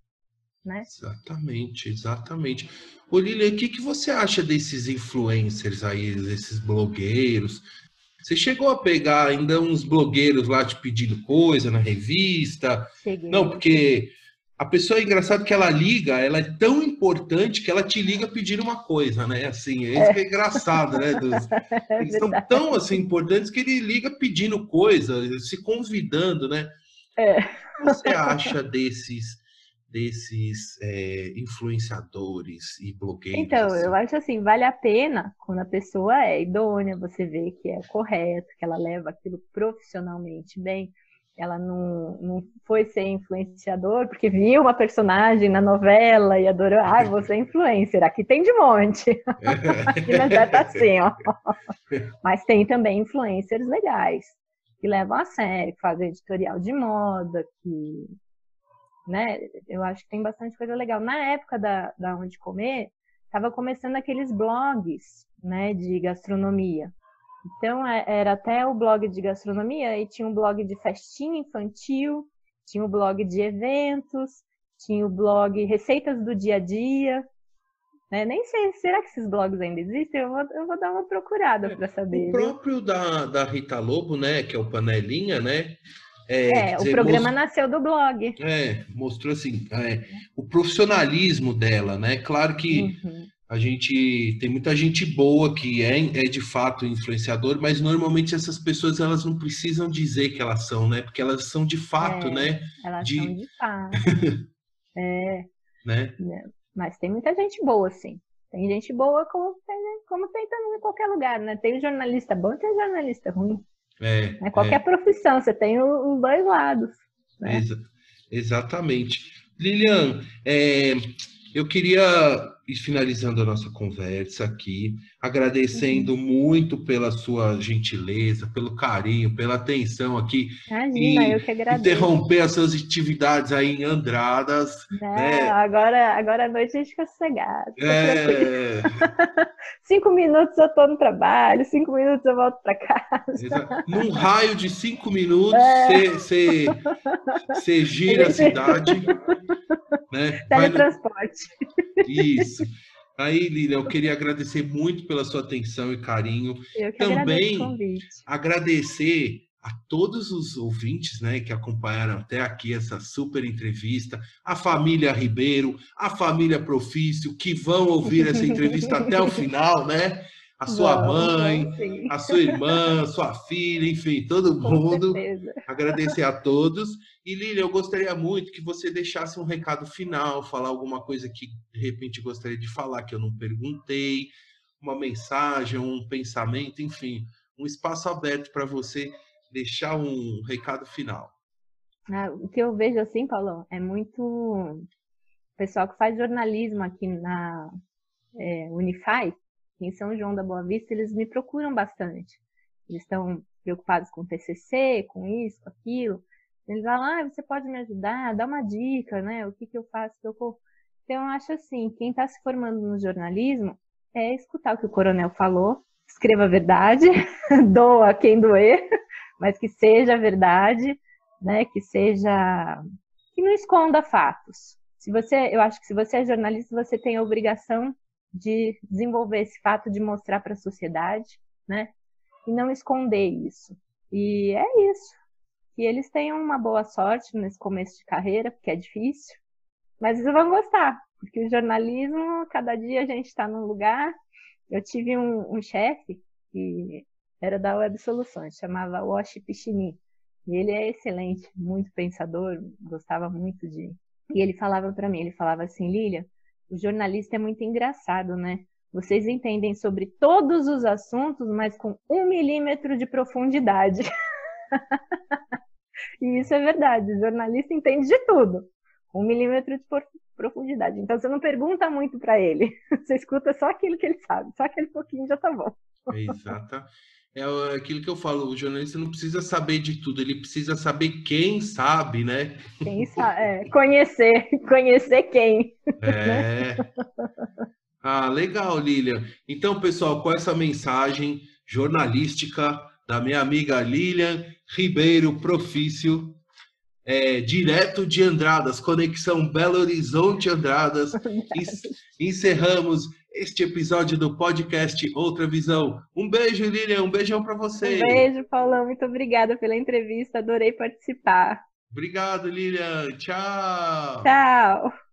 né? Exatamente, exatamente. Lilian, o que, que você acha desses influencers aí, desses blogueiros? Você chegou a pegar ainda uns blogueiros lá te pedindo coisa na revista? Cheguei. Não, porque a pessoa é engraçado que ela liga, ela é tão importante que ela te liga pedindo uma coisa, né? Assim, é isso que é engraçado, né? Dos- É Eles são tão assim importantes que ele liga pedindo coisa, se convidando, né? É. O que você acha desses desses é, influenciadores e blogueiros? Então, assim? eu acho assim, vale a pena quando a pessoa é idônea, você vê que é correto, que ela leva aquilo profissionalmente bem. Ela não, não foi ser influenciador porque viu uma personagem na novela e adorou. Ah, você é influencer, aqui tem de monte. Aqui na Zé tá assim, ó. Mas tem também influencers legais, que levam a sério, que fazem editorial de moda, que. Né? Eu acho que tem bastante coisa legal. Na época da, da Onde Comer, estava começando aqueles blogs né, de gastronomia. Então, é- era até o blog de gastronomia, e tinha um blog de festinha infantil, tinha o blog de eventos, tinha o blog Receitas do Dia a Dia. Né? Nem sei, será que esses blogs ainda existem? Eu vou, eu vou dar uma procurada para saber. O viu? próprio da, da Rita Lobo, né? Que é o Panelinha, né? É, É, quer o dizer, programa mos- nasceu do blog. é, mostrou assim é, o profissionalismo dela, né? Claro que Uhum. A gente tem muita gente boa que é, é de fato influenciador, mas normalmente essas pessoas elas não precisam dizer que elas são, né? Porque elas são de fato, É. né? Elas de- são de fato. é, né? mas tem muita gente boa, sim. Tem gente boa como tem, como tem também em qualquer lugar, né? Tem jornalista bom e tem jornalista ruim. É, Né? Qualquer profissão, você tem os dois lados. né? Exa- exatamente. Lilian, é, eu queria finalizando a nossa conversa aqui, agradecendo uhum. muito pela sua gentileza, pelo carinho, pela atenção aqui. Imagina, e eu que agradeço. Interromper as suas atividades aí em Andradas. Não, né? agora, agora à noite a gente fica sossegado. É... cinco minutos eu estou no trabalho, cinco minutos eu volto para casa. Exato. Num raio de cinco minutos, você é... gira a cidade. Né? Teletransporte. Isso. Aí, Lília, eu queria agradecer muito pela sua atenção e carinho. Eu que Também agradecer a todos os ouvintes né, que acompanharam até aqui essa super entrevista, a família Ribeiro, a família Profício, que vão ouvir essa entrevista até o final, né? a sua mãe, a sua irmã, a sua filha, enfim, todo mundo. Agradecer a todos. E Lília, eu gostaria muito que você deixasse um recado final, falar alguma coisa que de repente gostaria de falar que eu não perguntei, uma mensagem, um pensamento, enfim, um espaço aberto para você deixar um recado final. Ah, o que eu vejo assim, Paulo, é muito o pessoal que faz jornalismo aqui na é, Unify, em São João da Boa Vista, eles me procuram bastante. Eles estão preocupados com TCC, com isso, com aquilo. Eles falam, ah, você pode me ajudar, dá uma dica, né? O que, que eu faço? Que eu... Então, eu acho assim, quem está se formando no jornalismo é escutar o que o coronel falou, escreva a verdade, doa quem doer, mas que seja verdade, né? Que seja... que não esconda fatos. Se você, eu acho que se você é jornalista, você tem a obrigação de desenvolver esse fato de mostrar para a sociedade, né? E não esconder isso. E é isso. Que eles tenham uma boa sorte nesse começo de carreira, porque é difícil, mas eles vão gostar, porque o jornalismo, cada dia a gente está num lugar. Eu tive um, um chefe que era da Web Soluções, chamava Wash Pichini. E ele é excelente, muito pensador, gostava muito de. E ele falava para mim, ele falava assim, Lilia, o jornalista é muito engraçado, né? Vocês entendem sobre todos os assuntos, mas com um milímetro de profundidade. e isso é verdade. O jornalista entende de tudo. Um milímetro de profundidade. Então você não pergunta muito para ele. Você escuta só aquilo que ele sabe. Só aquele pouquinho já tá bom. Exato é aquilo que eu falo, o jornalista não precisa saber de tudo, ele precisa saber quem sabe, né? Quem sabe, é, conhecer, conhecer quem. É. Ah, legal, Lilian. Então, pessoal, com essa mensagem jornalística da minha amiga Lilian Ribeiro Profício, é, direto de Andradas, conexão Belo Horizonte Andradas, encerramos este episódio do podcast Outra Visão. Um beijo, Lilian, um beijão para você. Um beijo, Paulão, muito obrigada pela entrevista, adorei participar. Obrigado, Lilian. Tchau. Tchau.